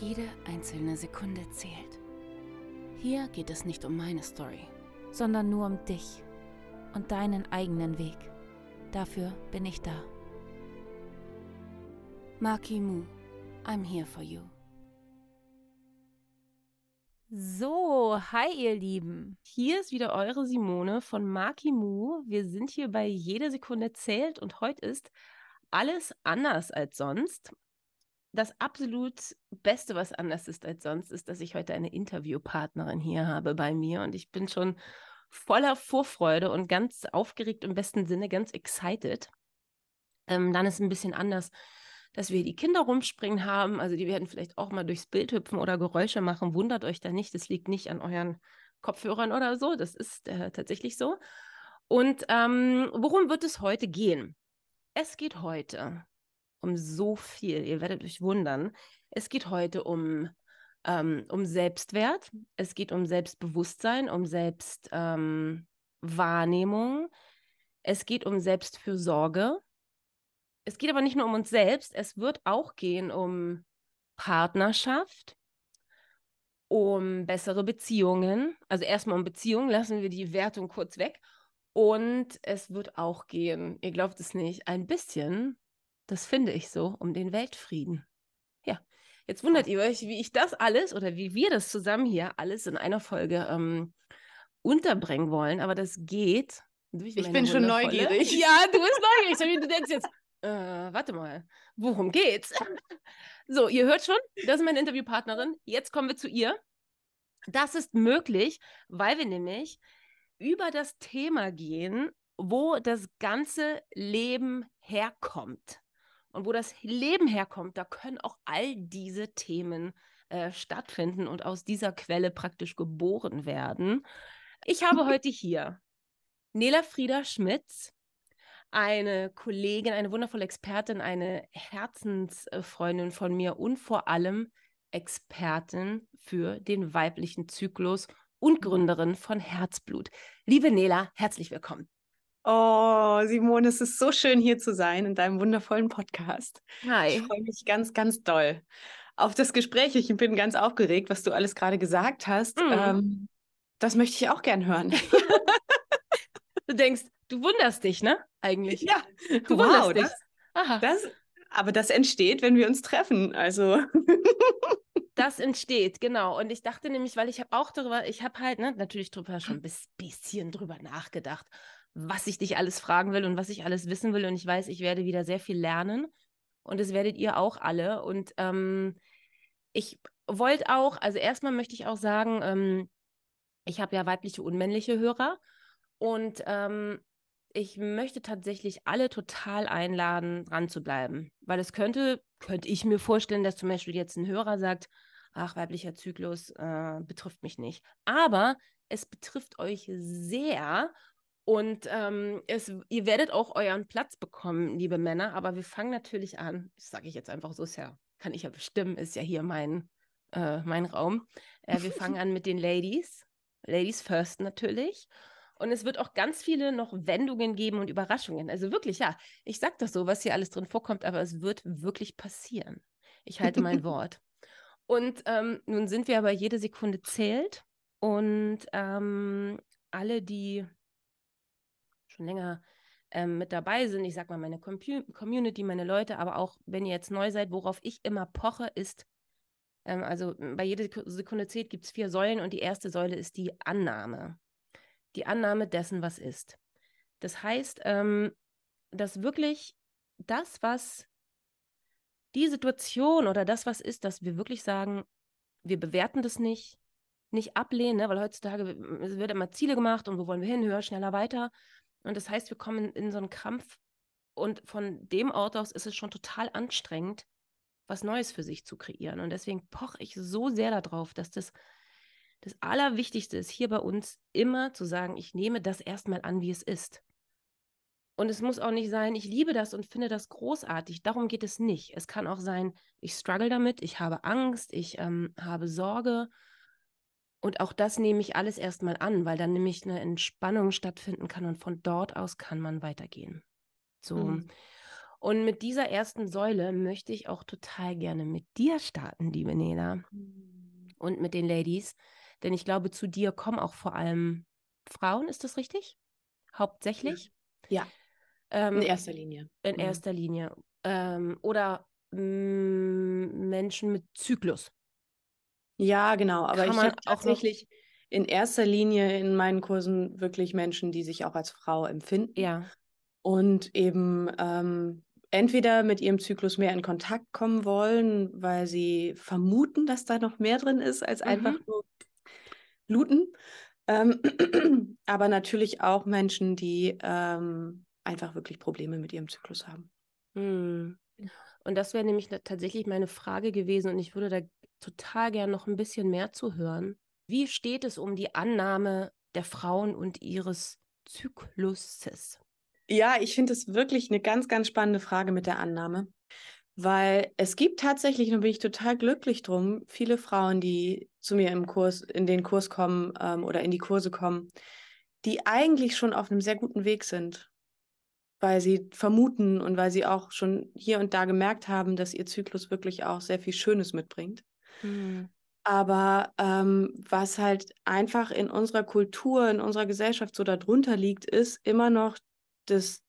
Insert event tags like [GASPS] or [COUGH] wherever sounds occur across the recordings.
Jede einzelne Sekunde zählt. Hier geht es nicht um meine Story, sondern nur um dich und deinen eigenen Weg. Dafür bin ich da. Maki Mu, I'm here for you. So, hi ihr Lieben. Hier ist wieder eure Simone von Maki Mu. Wir sind hier bei Jede Sekunde zählt und heute ist alles anders als sonst das absolut Beste, was anders ist als sonst, ist, dass ich heute eine Interviewpartnerin hier habe bei mir und ich bin schon voller Vorfreude und ganz aufgeregt im besten Sinne, ganz excited. Ähm, dann ist ein bisschen anders, dass wir die Kinder rumspringen haben. Also die werden vielleicht auch mal durchs Bild hüpfen oder Geräusche machen. Wundert euch da nicht, das liegt nicht an euren Kopfhörern oder so. Das ist äh, tatsächlich so. Und ähm, worum wird es heute gehen? Es geht heute um so viel. Ihr werdet euch wundern. Es geht heute um, ähm, um Selbstwert, es geht um Selbstbewusstsein, um Selbstwahrnehmung, ähm, es geht um Selbstfürsorge. Es geht aber nicht nur um uns selbst, es wird auch gehen um Partnerschaft, um bessere Beziehungen. Also erstmal um Beziehungen, lassen wir die Wertung kurz weg. Und es wird auch gehen, ihr glaubt es nicht, ein bisschen das finde ich so, um den Weltfrieden. Ja, jetzt wundert ihr euch, wie ich das alles oder wie wir das zusammen hier alles in einer Folge ähm, unterbringen wollen, aber das geht. ich bin schon neugierig. [LAUGHS] Ja, du bist neugierig. du denkst jetzt, äh, warte mal, worum geht's? so, ihr hört schon, das ist meine Interviewpartnerin. Jetzt kommen wir zu ihr. Das ist möglich, weil wir nämlich über das Thema gehen, wo das ganze Leben herkommt und wo das Leben herkommt, da können auch all diese Themen äh, stattfinden und aus dieser Quelle praktisch geboren werden. Ich habe heute hier Nela Frieda Schmitz, eine Kollegin, eine wundervolle Expertin, eine Herzensfreundin von mir und vor allem Expertin für den weiblichen Zyklus und Gründerin von Herzblut. Liebe Nela, herzlich willkommen. Oh, Simone, es ist so schön hier zu sein in deinem wundervollen Podcast. Hi. Ich freue mich ganz, ganz doll auf das Gespräch. Ich bin ganz aufgeregt, was du alles gerade gesagt hast. Mhm. Ähm, das möchte ich auch gern hören. [LAUGHS] du denkst, du wunderst dich, ne? Eigentlich. Ja, du wow, wunderst dich. Das, Aha. Das, aber das entsteht, wenn wir uns treffen. Also. [LAUGHS] das entsteht, genau. Und ich dachte nämlich, weil ich habe auch darüber, ich habe halt ne, natürlich drüber schon ein bisschen drüber nachgedacht was ich dich alles fragen will und was ich alles wissen will. Und ich weiß, ich werde wieder sehr viel lernen. Und das werdet ihr auch alle. Und ähm, ich wollte auch, also erstmal möchte ich auch sagen, ähm, ich habe ja weibliche unmännliche Hörer. Und ähm, ich möchte tatsächlich alle total einladen, dran zu bleiben. Weil es könnte, könnte ich mir vorstellen, dass zum Beispiel jetzt ein Hörer sagt, ach, weiblicher Zyklus äh, betrifft mich nicht. Aber es betrifft euch sehr und ähm, es, ihr werdet auch euren Platz bekommen, liebe Männer, aber wir fangen natürlich an, das sage ich jetzt einfach so, ist ja, kann ich ja bestimmen, ist ja hier mein, äh, mein Raum. Äh, wir fangen an mit den Ladies. Ladies first natürlich. Und es wird auch ganz viele noch Wendungen geben und Überraschungen. Also wirklich, ja, ich sage das so, was hier alles drin vorkommt, aber es wird wirklich passieren. Ich halte mein [LAUGHS] Wort. Und ähm, nun sind wir aber jede Sekunde zählt. Und ähm, alle, die schon länger ähm, mit dabei sind, ich sag mal meine Com Community, meine Leute, aber auch wenn ihr jetzt neu seid, worauf ich immer poche, ist, ähm, also bei jeder Sekunde zählt gibt es vier Säulen und die erste Säule ist die Annahme. Die Annahme dessen, was ist. Das heißt, ähm, dass wirklich das, was die Situation oder das, was ist, dass wir wirklich sagen, wir bewerten das nicht, nicht ablehnen, ne? weil heutzutage wird immer Ziele gemacht und wo wollen wir hin, höher, schneller, weiter. Und das heißt, wir kommen in so einen Krampf und von dem Ort aus ist es schon total anstrengend, was Neues für sich zu kreieren. Und deswegen poche ich so sehr darauf, dass das das Allerwichtigste ist hier bei uns immer zu sagen, ich nehme das erstmal an, wie es ist. Und es muss auch nicht sein, ich liebe das und finde das großartig. Darum geht es nicht. Es kann auch sein, ich struggle damit, ich habe Angst, ich ähm, habe Sorge. Und auch das nehme ich alles erstmal an, weil dann nämlich eine Entspannung stattfinden kann und von dort aus kann man weitergehen. So. Mhm. Und mit dieser ersten Säule möchte ich auch total gerne mit dir starten, liebe Nela. Mhm. Und mit den Ladies. Denn ich glaube, zu dir kommen auch vor allem Frauen, ist das richtig? Hauptsächlich? Ja. Ähm, in erster Linie. In mhm. erster Linie. Ähm, oder mm, Menschen mit Zyklus. Ja, genau. Aber Kann ich habe tatsächlich in erster Linie in meinen Kursen wirklich Menschen, die sich auch als Frau empfinden. Ja. Und eben ähm, entweder mit ihrem Zyklus mehr in Kontakt kommen wollen, weil sie vermuten, dass da noch mehr drin ist, als mhm. einfach nur bluten. Ähm, [CLEARS THROAT] aber natürlich auch Menschen, die ähm, einfach wirklich Probleme mit ihrem Zyklus haben. Hm. Und das wäre nämlich tatsächlich meine Frage gewesen und ich würde da total gern noch ein bisschen mehr zu hören. Wie steht es um die Annahme der Frauen und ihres Zykluses? Ja, ich finde es wirklich eine ganz, ganz spannende Frage mit der Annahme, weil es gibt tatsächlich, und bin ich total glücklich drum, viele Frauen, die zu mir im Kurs, in den Kurs kommen ähm, oder in die Kurse kommen, die eigentlich schon auf einem sehr guten Weg sind weil sie vermuten und weil sie auch schon hier und da gemerkt haben, dass ihr Zyklus wirklich auch sehr viel Schönes mitbringt. Mhm. Aber ähm, was halt einfach in unserer Kultur, in unserer Gesellschaft so darunter liegt, ist immer noch das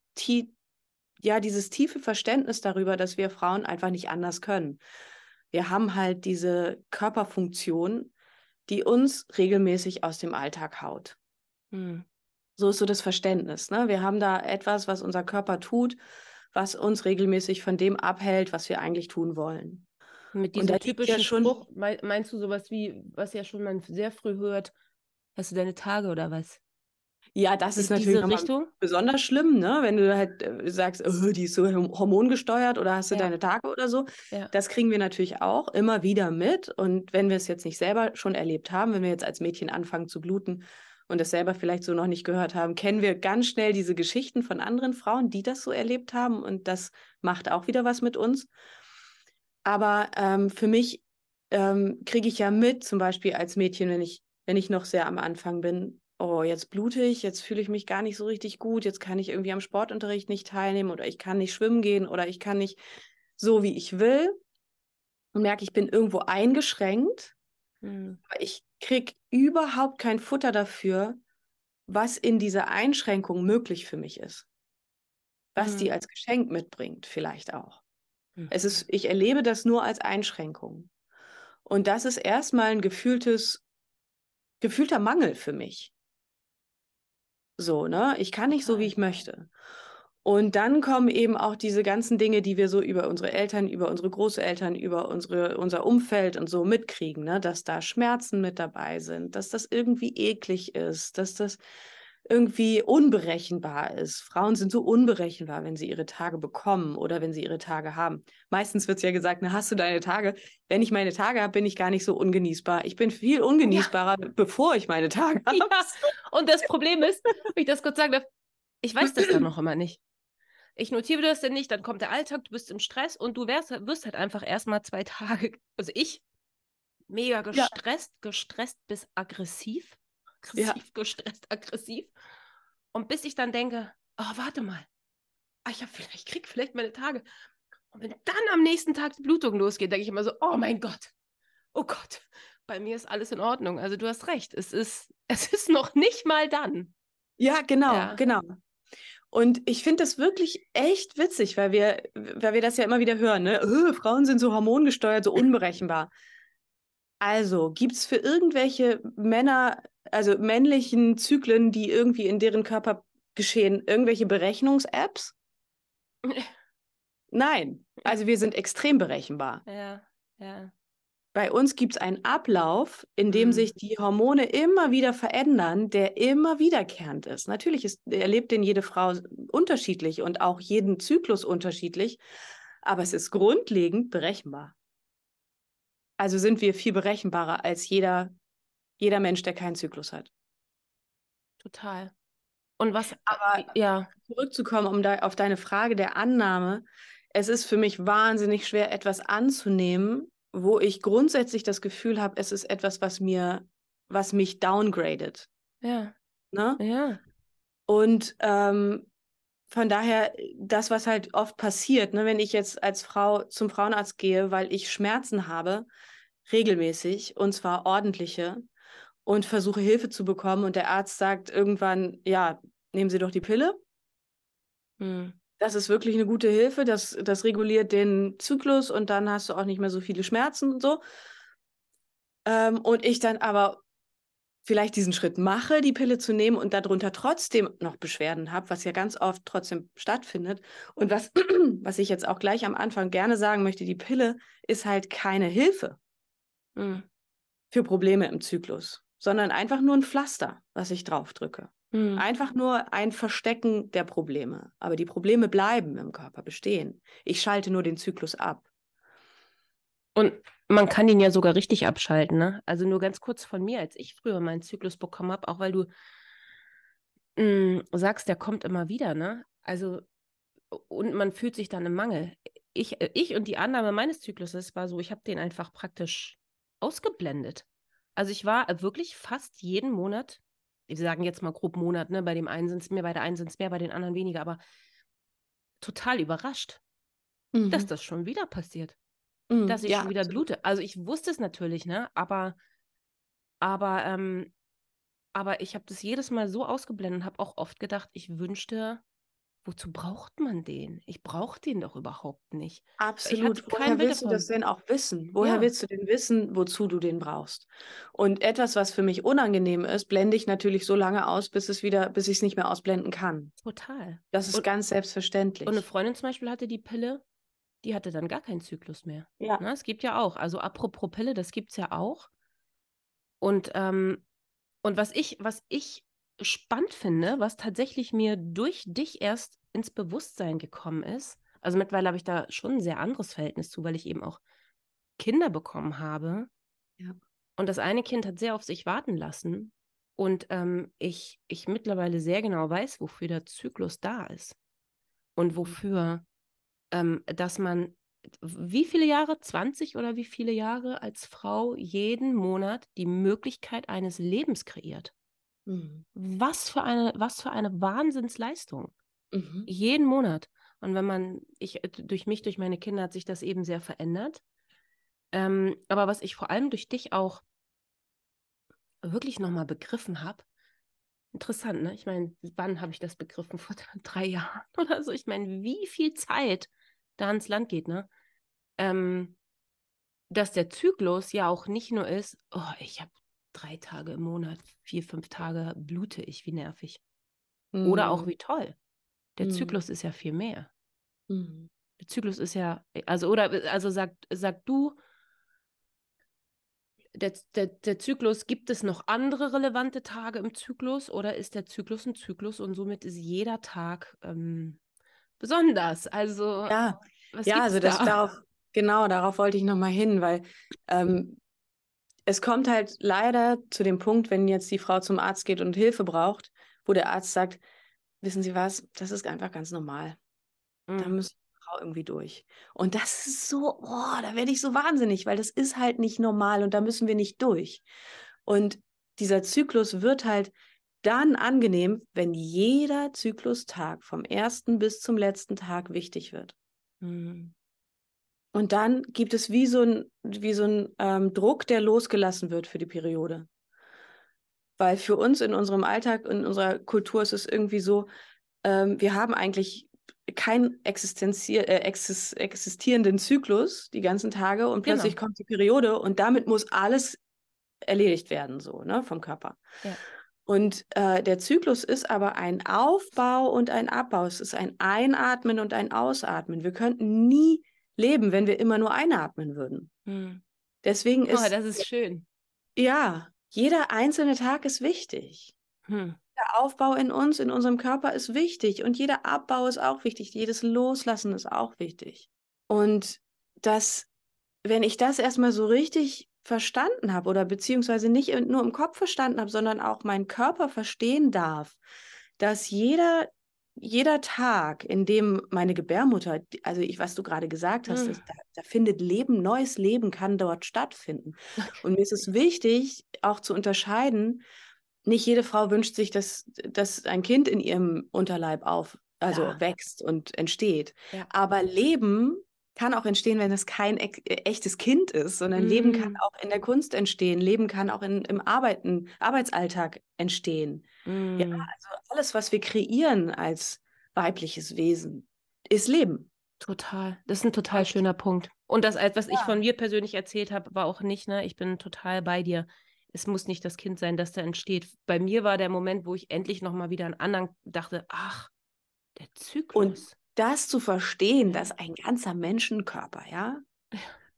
ja, dieses tiefe Verständnis darüber, dass wir Frauen einfach nicht anders können. Wir haben halt diese Körperfunktion, die uns regelmäßig aus dem Alltag haut. Mhm. So ist so das Verständnis. Ne? Wir haben da etwas, was unser Körper tut, was uns regelmäßig von dem abhält, was wir eigentlich tun wollen. Mit diesem typischen ja schon, Spruch, meinst du sowas wie, was ja schon man sehr früh hört, hast du deine Tage oder was? Ja, das ist, ist natürlich Richtung? besonders schlimm, ne? wenn du halt äh, sagst, oh, die ist so hormongesteuert oder hast du ja. deine Tage oder so. Ja. Das kriegen wir natürlich auch immer wieder mit. Und wenn wir es jetzt nicht selber schon erlebt haben, wenn wir jetzt als Mädchen anfangen zu bluten, und das selber vielleicht so noch nicht gehört haben, kennen wir ganz schnell diese Geschichten von anderen Frauen, die das so erlebt haben. Und das macht auch wieder was mit uns. Aber ähm, für mich ähm, kriege ich ja mit, zum Beispiel als Mädchen, wenn ich, wenn ich noch sehr am Anfang bin, oh, jetzt blute ich, jetzt fühle ich mich gar nicht so richtig gut, jetzt kann ich irgendwie am Sportunterricht nicht teilnehmen oder ich kann nicht schwimmen gehen oder ich kann nicht so, wie ich will und merke, ich bin irgendwo eingeschränkt. Mhm. Ich kriege überhaupt kein Futter dafür, was in dieser Einschränkung möglich für mich ist. Was mhm. die als Geschenk mitbringt, vielleicht auch. Mhm. Es ist, ich erlebe das nur als Einschränkung. Und das ist erstmal ein gefühltes, gefühlter Mangel für mich. So, ne? Ich kann nicht so, wie ich möchte. Und dann kommen eben auch diese ganzen Dinge, die wir so über unsere Eltern, über unsere Großeltern, über unsere, unser Umfeld und so mitkriegen, ne? dass da Schmerzen mit dabei sind, dass das irgendwie eklig ist, dass das irgendwie unberechenbar ist. Frauen sind so unberechenbar, wenn sie ihre Tage bekommen oder wenn sie ihre Tage haben. Meistens wird es ja gesagt, na, hast du deine Tage? Wenn ich meine Tage habe, bin ich gar nicht so ungenießbar. Ich bin viel ungenießbarer, ja. bevor ich meine Tage [LAUGHS] habe. Ja. Und das Problem ist, wenn ich das kurz sagen darf, ich weiß das dann noch immer nicht ich notiere das denn nicht, dann kommt der Alltag, du bist im Stress und du wärst, wirst halt einfach erstmal zwei Tage, also ich, mega gestresst, ja. gestresst bis aggressiv. Aggressiv, ja. gestresst, aggressiv. Und bis ich dann denke, oh, warte mal, ah, ich, vielleicht, ich krieg vielleicht meine Tage. Und wenn dann am nächsten Tag die Blutung losgeht, denke ich immer so, oh mein Gott, oh Gott, bei mir ist alles in Ordnung. Also du hast recht, es ist, [LAUGHS] es ist noch nicht mal dann. Ja, genau, ja. genau. Und ich finde das wirklich echt witzig, weil wir, weil wir das ja immer wieder hören, ne? Oh, Frauen sind so hormongesteuert, so unberechenbar. Also, gibt es für irgendwelche Männer, also männlichen Zyklen, die irgendwie in deren Körper geschehen, irgendwelche Berechnungs-Apps? [LAUGHS] Nein. Also wir sind extrem berechenbar. Ja, ja. Bei uns gibt es einen Ablauf, in dem mhm. sich die Hormone immer wieder verändern, der immer wiederkehrend ist. Natürlich ist, erlebt den jede Frau unterschiedlich und auch jeden Zyklus unterschiedlich. aber es ist grundlegend berechenbar. Also sind wir viel berechenbarer als jeder, jeder Mensch, der keinen Zyklus hat. Total. Und was, aber ja. zurückzukommen, um da auf deine Frage der Annahme, es ist für mich wahnsinnig schwer, etwas anzunehmen, wo ich grundsätzlich das Gefühl habe, es ist etwas, was mir, was mich downgradet. Ja. Ne? Ja. Und ähm, von daher, das, was halt oft passiert, ne, wenn ich jetzt als Frau zum Frauenarzt gehe, weil ich Schmerzen habe, regelmäßig, und zwar ordentliche, und versuche Hilfe zu bekommen und der Arzt sagt irgendwann, ja, nehmen Sie doch die Pille. Hm. Das ist wirklich eine gute Hilfe, das, das reguliert den Zyklus und dann hast du auch nicht mehr so viele Schmerzen und so. Ähm, und ich dann aber vielleicht diesen Schritt mache, die Pille zu nehmen und darunter trotzdem noch Beschwerden habe, was ja ganz oft trotzdem stattfindet. Und was, [CLEARS THROAT] was ich jetzt auch gleich am Anfang gerne sagen möchte, die Pille ist halt keine Hilfe mhm. für Probleme im Zyklus, sondern einfach nur ein Pflaster, was ich draufdrücke. Mhm. Einfach nur ein Verstecken der Probleme. Aber die Probleme bleiben im Körper bestehen. Ich schalte nur den Zyklus ab. Und man kann ihn ja sogar richtig abschalten, ne? Also nur ganz kurz von mir, als ich früher meinen Zyklus bekommen habe, auch weil du mh, hm, sagst, der kommt immer wieder, ne? Also, und man fühlt sich dann im Mangel. Ich, äh, ich und die Annahme meines Zykluses war so, ich habe den einfach praktisch ausgeblendet. Also ich war wirklich fast jeden Monat, wir sagen jetzt mal grob Monat, ne? Bei dem einen sind es mehr, bei der einen sind es mehr, bei den anderen weniger, aber total überrascht, mhm. dass das schon wieder passiert. Mhm, dass ich ja, schon wieder absolut. blute. Also ich wusste es natürlich, ne? Aber, aber, ähm, aber ich habe das jedes Mal so ausgeblendet und habe auch oft gedacht, ich wünschte, wozu braucht man den? Ich brauche den doch überhaupt nicht. Absolut. Woher willst du das denn auch wissen? Woher ja. willst du denn wissen, wozu du den brauchst? Und etwas, was für mich unangenehm ist, blende ich natürlich so lange aus, bis es wieder, bis ich es nicht mehr ausblenden kann. Total. Das ist und, ganz selbstverständlich. Und eine Freundin zum Beispiel hatte die Pille die hatte dann gar keinen Zyklus mehr. Ja. Ne, es gibt ja auch, also apropos Pille, das gibt es ja auch. Und, ähm, und was ich, was ich spannend finde, was tatsächlich mir durch dich erst ins Bewusstsein gekommen ist, also mittlerweile habe ich da schon ein sehr anderes Verhältnis zu, weil ich eben auch Kinder bekommen habe. Ja. Und das eine Kind hat sehr auf sich warten lassen. Und ähm, ich, ich mittlerweile sehr genau weiß, wofür der Zyklus da ist. Und mhm. wofür ähm, dass man wie viele Jahre, 20 oder wie viele Jahre als Frau jeden Monat die Möglichkeit eines Lebens kreiert. Mhm. Was, für eine, was für eine Wahnsinnsleistung. Mhm. Jeden Monat. Und wenn man, ich, äh, durch mich, durch meine Kinder hat sich das eben sehr verändert. Ähm, aber was ich vor allem durch dich auch wirklich nochmal begriffen habe, interessant, ne? Ich meine, wann habe ich das begriffen? [LAUGHS] Vor drei Jahren [LAUGHS] oder so. Ich meine, wie viel Zeit da ans Land geht, ne? Ähm, dass der Zyklus ja auch nicht nur ist, oh, ich habe drei Tage im Monat, vier, fünf Tage blute ich, wie nervig. Mhm. Oder auch mhm. wie toll. Der mhm. Zyklus ist ja viel mehr. Mhm. Der Zyklus ist ja, also, oder, also sag, sag du, der, der, der Zyklus, gibt es noch andere relevante Tage im Zyklus oder ist der Zyklus ein Zyklus und somit ist jeder Tag ähm, besonders. Also, ja, ja also das da? darauf, genau, darauf wollte ich nochmal hin, weil ähm, es kommt halt leider zu dem Punkt, wenn jetzt die Frau zum Arzt geht und Hilfe braucht, wo der Arzt sagt, wissen Sie was, das ist einfach ganz normal. Mhm. Da muss die Frau irgendwie durch. Und das ist so, oh, da werde ich so wahnsinnig, weil das ist halt nicht normal und da müssen wir nicht durch. Und dieser Zyklus wird halt dann angenehm, wenn jeder Zyklustag vom ersten bis zum letzten Tag wichtig wird. Mhm. Und dann gibt es wie so ein, wie so ein ähm, Druck, der losgelassen wird für die Periode. Weil für uns in unserem Alltag, in unserer Kultur ist es irgendwie so, ähm, wir haben eigentlich keinen existenzier äh, existierenden Zyklus die ganzen Tage und plötzlich genau. kommt die Periode und damit muss alles erledigt werden, so, ne, vom Körper. Ja. Und äh, der Zyklus ist aber ein Aufbau und ein Abbau. Es ist ein Einatmen und ein Ausatmen. Wir könnten nie leben, wenn wir immer nur einatmen würden. Hm. Deswegen ist. Oh, das ist schön. Ja, jeder einzelne Tag ist wichtig. Hm. Der Aufbau in uns, in unserem Körper ist wichtig und jeder Abbau ist auch wichtig. Jedes Loslassen ist auch wichtig. Und dass, wenn ich das erstmal so richtig verstanden habe oder beziehungsweise nicht nur im Kopf verstanden habe, sondern auch mein Körper verstehen darf, dass jeder, jeder Tag, in dem meine Gebärmutter, also ich, was du gerade gesagt hast, mhm. da, da, findet Leben, neues Leben kann dort stattfinden. Okay. Und mir ist es wichtig, auch zu unterscheiden, nicht jede Frau wünscht sich, dass, dass ein Kind in ihrem Unterleib auf, also ja. wächst und entsteht. Ja. Aber Leben kann auch entstehen, wenn es kein e echtes Kind ist, sondern mm. Leben kann mm. auch in der Kunst entstehen, Leben kann auch in, im Arbeiten, Arbeitsalltag entstehen. Mm. Ja, also alles, was wir kreieren als weibliches Wesen, ist Leben. Total. Das ist ein total schöner Punkt. Und das, was ja. ich von mir persönlich erzählt habe, war auch nicht, ne? Ich bin total bei dir. Es muss nicht das Kind sein, das da entsteht. Bei mir war der Moment, wo ich endlich nochmal wieder an anderen dachte, ach, der Zyklus. Und das zu verstehen, dass ein ganzer Menschenkörper, ja,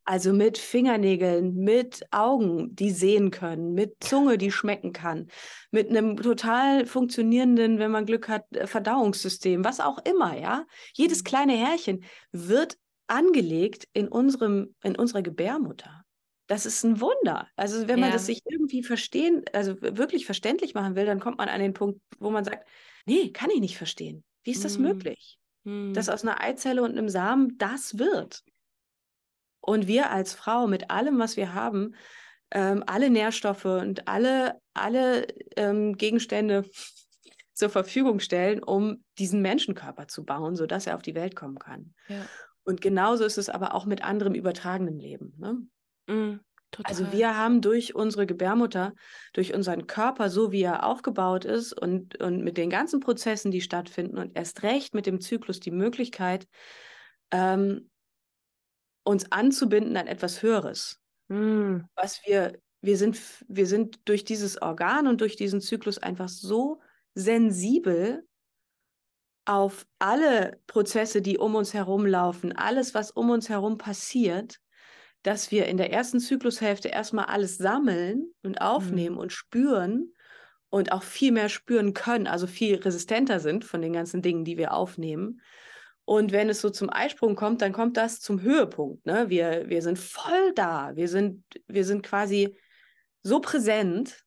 also mit Fingernägeln, mit Augen, die sehen können, mit Zunge, die schmecken kann, mit einem total funktionierenden, wenn man Glück hat, äh, Verdauungssystem, was auch immer, ja. Jedes mhm. kleine Härchen wird angelegt in unserem, in unserer Gebärmutter. Das ist ein Wunder. Also wenn man ja. das sich irgendwie verstehen, also wirklich verständlich machen will, dann kommt man an den Punkt, wo man sagt, nee, kann ich nicht verstehen. Wie ist das mhm. möglich? Dass hm. aus einer Eizelle und einem Samen das wird. Und wir als Frau mit allem, was wir haben, ähm, alle Nährstoffe und alle, alle ähm, Gegenstände [LAUGHS] zur Verfügung stellen, um diesen Menschenkörper zu bauen, sodass er auf die Welt kommen kann. Ja. Und genauso ist es aber auch mit anderem übertragenem Leben. Ne? Mm. Total. Also wir haben durch unsere Gebärmutter, durch unseren Körper, so wie er aufgebaut ist und, und mit den ganzen Prozessen, die stattfinden und erst recht mit dem Zyklus die Möglichkeit, ähm, uns anzubinden an etwas Höheres. Mm. Was wir, wir sind, wir sind durch dieses Organ und durch diesen Zyklus einfach so sensibel auf alle Prozesse, die um uns herum laufen, alles, was um uns herum passiert, dass wir in der ersten Zyklushälfte erstmal alles sammeln und aufnehmen mhm. und spüren und auch viel mehr spüren können, also viel resistenter sind von den ganzen Dingen, die wir aufnehmen. Und wenn es so zum Eisprung kommt, dann kommt das zum Höhepunkt. Ne? Wir, wir sind voll da. Wir sind, wir sind quasi so präsent,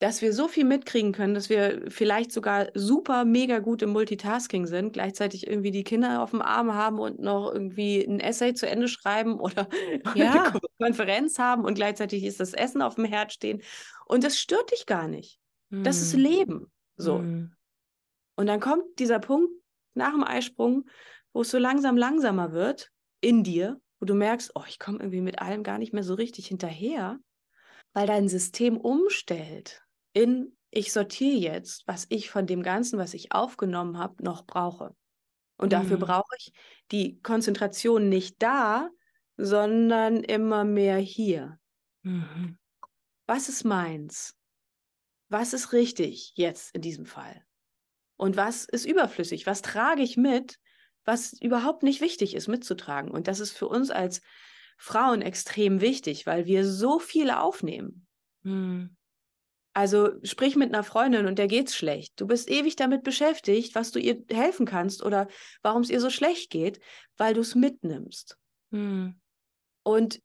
dass wir so viel mitkriegen können, dass wir vielleicht sogar super mega gut im Multitasking sind, gleichzeitig irgendwie die Kinder auf dem Arm haben und noch irgendwie ein Essay zu Ende schreiben oder [LAUGHS] ja. eine Konferenz haben und gleichzeitig ist das Essen auf dem Herd stehen. Und das stört dich gar nicht. Mm. Das ist hm. Leben. So. Mm. Und dann kommt dieser Punkt nach dem Eisprung, wo es so langsam langsamer wird in dir, wo du merkst, oh, ich komme irgendwie mit allem gar nicht mehr so richtig hinterher, weil dein System umstellt in, ich sortiere jetzt, was ich von dem Ganzen, was ich aufgenommen habe, noch brauche. Und dafür mhm. brauche ich die Konzentration nicht da, sondern immer mehr hier. Mhm. Was ist meins? Was ist richtig jetzt in diesem Fall? Und was ist überflüssig? Was trage ich mit, was überhaupt nicht wichtig ist mitzutragen? Und das ist für uns als Frauen extrem wichtig, weil wir so viel aufnehmen. Mhm. Also sprich mit einer Freundin und der geht's schlecht. Du bist ewig damit beschäftigt, was du ihr helfen kannst oder warum es ihr so schlecht geht, weil du es mitnimmst. Hm. Und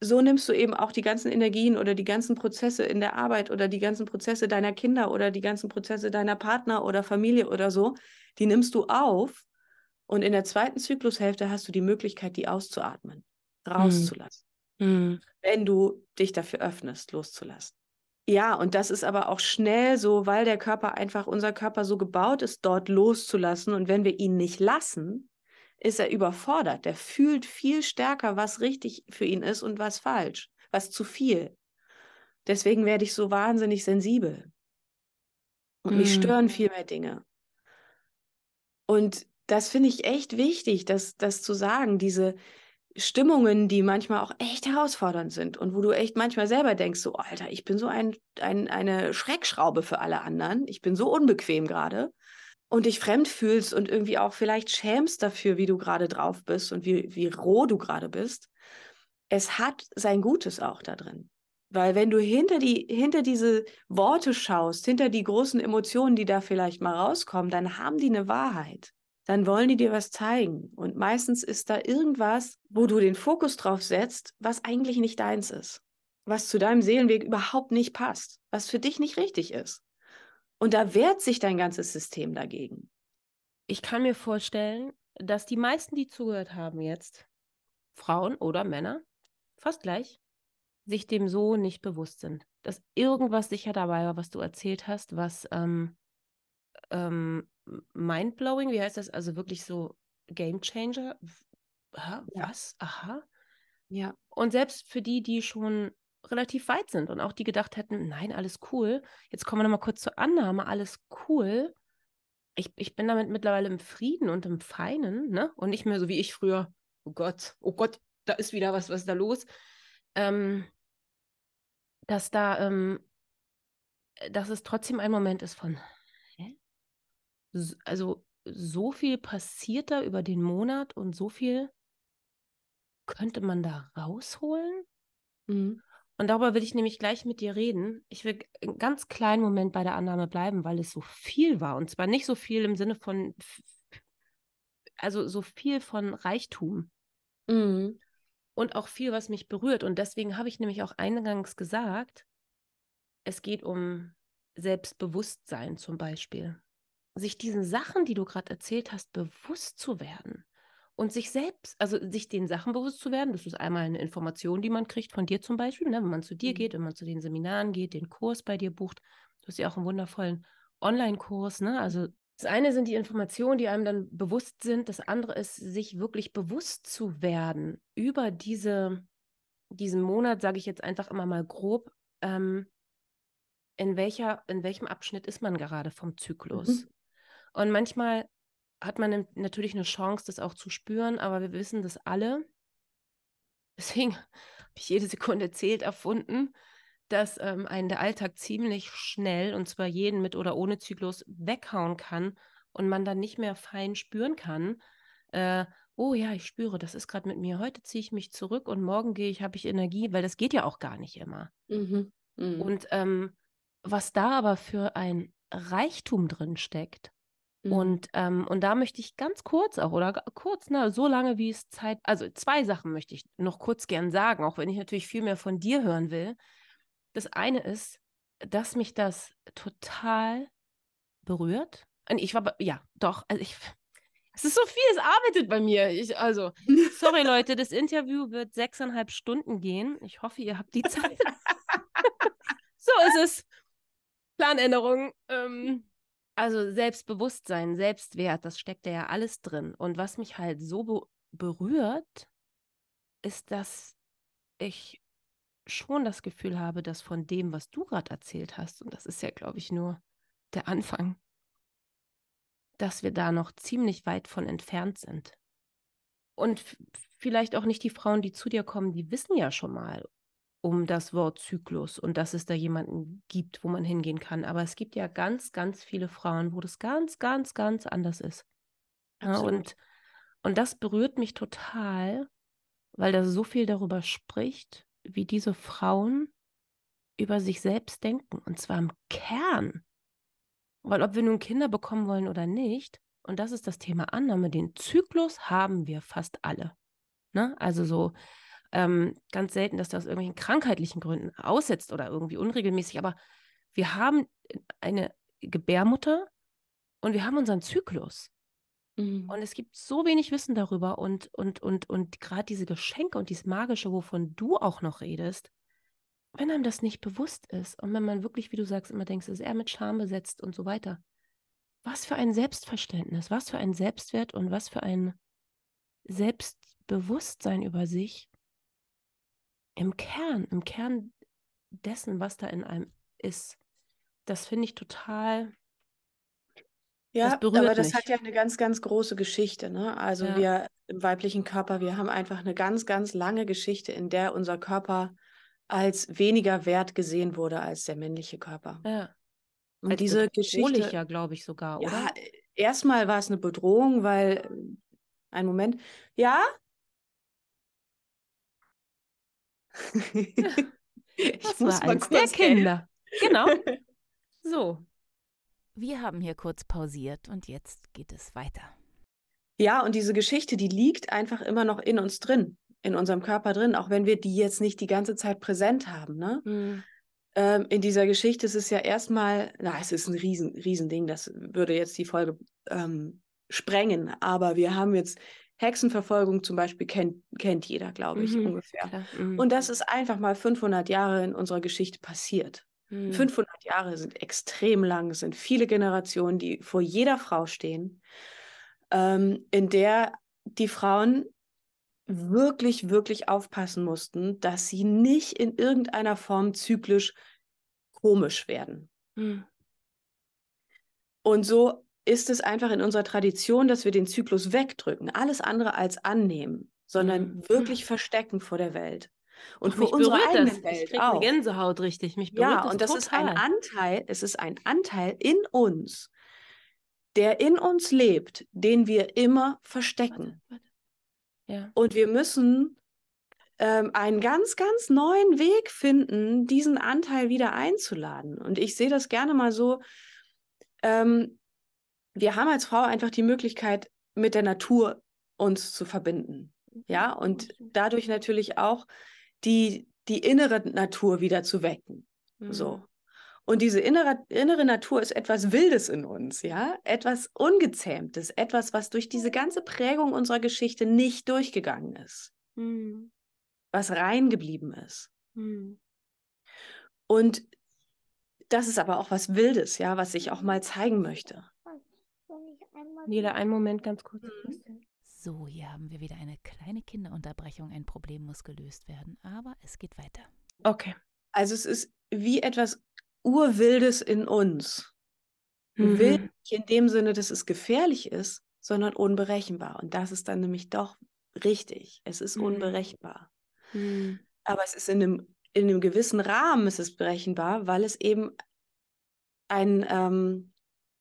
so nimmst du eben auch die ganzen Energien oder die ganzen Prozesse in der Arbeit oder die ganzen Prozesse deiner Kinder oder die ganzen Prozesse deiner Partner oder Familie oder so, die nimmst du auf und in der zweiten Zyklushälfte hast du die Möglichkeit, die auszuatmen, hm. rauszulassen. Hm. Wenn du dich dafür öffnest, loszulassen. Ja, und das ist aber auch schnell so, weil der Körper einfach, unser Körper so gebaut ist, dort loszulassen. Und wenn wir ihn nicht lassen, ist er überfordert. Der fühlt viel stärker, was richtig für ihn ist und was falsch, was zu viel. Deswegen werde ich so wahnsinnig sensibel. Und mich mhm. stören viel mehr Dinge. Und das finde ich echt wichtig, das, das zu sagen, diese, Stimmungen, die manchmal auch echt herausfordernd sind und wo du echt manchmal selber denkst, so, Alter, ich bin so ein, ein, eine Schreckschraube für alle anderen, ich bin so unbequem gerade und dich fremd fühlst und irgendwie auch vielleicht schämst dafür, wie du gerade drauf bist und wie, wie roh du gerade bist. Es hat sein Gutes auch da drin. Weil wenn du hinter, die, hinter diese Worte schaust, hinter die großen Emotionen, die da vielleicht mal rauskommen, dann haben die eine Wahrheit. Dann wollen die dir was zeigen. Und meistens ist da irgendwas, wo du den Fokus drauf setzt, was eigentlich nicht deins ist, was zu deinem Seelenweg überhaupt nicht passt, was für dich nicht richtig ist. Und da wehrt sich dein ganzes System dagegen. Ich kann mir vorstellen, dass die meisten, die zugehört haben jetzt, Frauen oder Männer, fast gleich, sich dem so nicht bewusst sind. Dass irgendwas sicher dabei war, was du erzählt hast, was ähm, ähm, mindblowing, wie heißt das? Also wirklich so Game Changer. Aha, ja. Was? Aha. Ja. Und selbst für die, die schon relativ weit sind und auch die gedacht hätten, nein, alles cool. Jetzt kommen wir nochmal kurz zur Annahme, alles cool. Ich, ich bin damit mittlerweile im Frieden und im Feinen, ne? Und nicht mehr so wie ich früher. Oh Gott, oh Gott, da ist wieder was, was ist da los? Ähm, dass da, ähm, dass es trotzdem ein Moment ist von, also so viel passiert da über den Monat und so viel könnte man da rausholen. Mhm. Und darüber will ich nämlich gleich mit dir reden. Ich will einen ganz kleinen Moment bei der Annahme bleiben, weil es so viel war. Und zwar nicht so viel im Sinne von, also so viel von Reichtum. Mhm. Und auch viel, was mich berührt. Und deswegen habe ich nämlich auch eingangs gesagt, es geht um Selbstbewusstsein zum Beispiel sich diesen Sachen, die du gerade erzählt hast, bewusst zu werden und sich selbst, also sich den Sachen bewusst zu werden. Das ist einmal eine Information, die man kriegt von dir zum Beispiel, ne? wenn man zu dir mhm. geht, wenn man zu den Seminaren geht, den Kurs bei dir bucht. Du hast ja auch einen wundervollen Online-Kurs. Ne? Also das eine sind die Informationen, die einem dann bewusst sind. Das andere ist, sich wirklich bewusst zu werden über diese, diesen Monat, sage ich jetzt einfach immer mal grob, ähm, in, welcher, in welchem Abschnitt ist man gerade vom Zyklus? Mhm. Und manchmal hat man natürlich eine Chance, das auch zu spüren, aber wir wissen das alle. [LAUGHS] Deswegen habe ich jede Sekunde zählt erfunden, dass ähm, einen der Alltag ziemlich schnell, und zwar jeden mit oder ohne Zyklus, weghauen kann und man dann nicht mehr fein spüren kann. Äh, oh ja, ich spüre, das ist gerade mit mir. Heute ziehe ich mich zurück und morgen gehe ich, habe ich Energie, weil das geht ja auch gar nicht immer. Mhm. Mhm. Und ähm, was da aber für ein Reichtum drin steckt. Und, ähm, und da möchte ich ganz kurz auch, oder kurz, na, so lange wie es Zeit, also zwei Sachen möchte ich noch kurz gern sagen, auch wenn ich natürlich viel mehr von dir hören will. Das eine ist, dass mich das total berührt. Und ich war, ja, doch, also ich, es ist so viel, es arbeitet bei mir. Ich, also, sorry [LAUGHS] Leute, das Interview wird sechseinhalb Stunden gehen. Ich hoffe, ihr habt die [LAUGHS] Zeit. [LAUGHS] so ist es. Planänderung. Ähm, also Selbstbewusstsein, Selbstwert, das steckt ja alles drin. Und was mich halt so be berührt, ist, dass ich schon das Gefühl habe, dass von dem, was du gerade erzählt hast, und das ist ja, glaube ich, nur der Anfang, dass wir da noch ziemlich weit von entfernt sind. Und vielleicht auch nicht die Frauen, die zu dir kommen, die wissen ja schon mal um das Wort Zyklus und dass es da jemanden gibt, wo man hingehen kann. Aber es gibt ja ganz, ganz viele Frauen, wo das ganz, ganz, ganz anders ist. Ja, und, und das berührt mich total, weil das so viel darüber spricht, wie diese Frauen über sich selbst denken. Und zwar im Kern. Weil ob wir nun Kinder bekommen wollen oder nicht, und das ist das Thema Annahme, den Zyklus haben wir fast alle. Ne? Also so ähm, ganz selten, dass das aus irgendwelchen krankheitlichen Gründen aussetzt oder irgendwie unregelmäßig. Aber wir haben eine Gebärmutter und wir haben unseren Zyklus. Mhm. Und es gibt so wenig Wissen darüber und, und, und, und gerade diese Geschenke und dieses Magische, wovon du auch noch redest, wenn einem das nicht bewusst ist und wenn man wirklich, wie du sagst, immer denkst, ist er mit Scham besetzt und so weiter. Was für ein Selbstverständnis, was für ein Selbstwert und was für ein Selbstbewusstsein über sich, im Kern, im Kern dessen, was da in einem ist, das finde ich total. Ja, das aber das mich. hat ja eine ganz, ganz große Geschichte. Ne? Also ja. wir im weiblichen Körper, wir haben einfach eine ganz, ganz lange Geschichte, in der unser Körper als weniger wert gesehen wurde als der männliche Körper. Ja. Und als diese Geschichte, ja, glaube ich sogar, oder? Ja, erstmal war es eine Bedrohung, weil ein Moment, ja, [LAUGHS] ich das muss war mal eins kurz der Kinder. Genau. [LAUGHS] So. Wir haben hier kurz pausiert und jetzt geht es weiter. Ja, und diese Geschichte, die liegt einfach immer noch in uns drin, in unserem Körper drin, auch wenn wir die jetzt nicht die ganze Zeit präsent haben. Ne? Mhm. Ähm, in dieser Geschichte ist es ja erstmal, na, es ist ein riesen, riesen Ding, das würde jetzt die Folge ähm, sprengen, aber wir haben jetzt Hexenverfolgung zum Beispiel kennt, kennt jeder, glaube ich, mhm, ungefähr. Mhm. Und das ist einfach mal 500 Jahre in unserer Geschichte passiert. Mhm. 500 Jahre sind extrem lang, es sind viele Generationen, die vor jeder Frau stehen, ähm, in der die Frauen wirklich, wirklich aufpassen mussten, dass sie nicht in irgendeiner Form zyklisch komisch werden. Mhm. Und so ist es einfach in unserer Tradition, dass wir den Zyklus wegdrücken, alles andere als annehmen, sondern mhm. wirklich verstecken vor der Welt. Und vor unserer eigenen das. Welt ich auch. Gänsehaut richtig. Mich berührt ja, das und das total. ist ein Anteil, es ist ein Anteil in uns, der in uns lebt, den wir immer verstecken. Warte, warte. Ja. Und wir müssen ähm, einen ganz, ganz neuen Weg finden, diesen Anteil wieder einzuladen. Und ich sehe das gerne mal so, ähm, wir haben als Frau einfach die Möglichkeit, mit der Natur uns zu verbinden. Ja, und dadurch natürlich auch die, die innere Natur wieder zu wecken. Mhm. So. Und diese innere, innere Natur ist etwas Wildes in uns, ja, etwas Ungezähmtes, etwas, was durch diese ganze Prägung unserer Geschichte nicht durchgegangen ist, mhm. was rein geblieben ist. Mhm. Und das ist aber auch was Wildes, ja, was ich auch mal zeigen möchte. Nela, einen Moment ganz kurz. Mhm. So, hier haben wir wieder eine kleine Kinderunterbrechung. Ein Problem muss gelöst werden, aber es geht weiter. Okay. Also es ist wie etwas Urwildes in uns. Mhm. Wild nicht in dem Sinne, dass es gefährlich ist, sondern unberechenbar. Und das ist dann nämlich doch richtig. Es ist mhm. unberechenbar. Mhm. Aber es ist in einem, in einem gewissen Rahmen ist es berechenbar, weil es eben ein, ähm,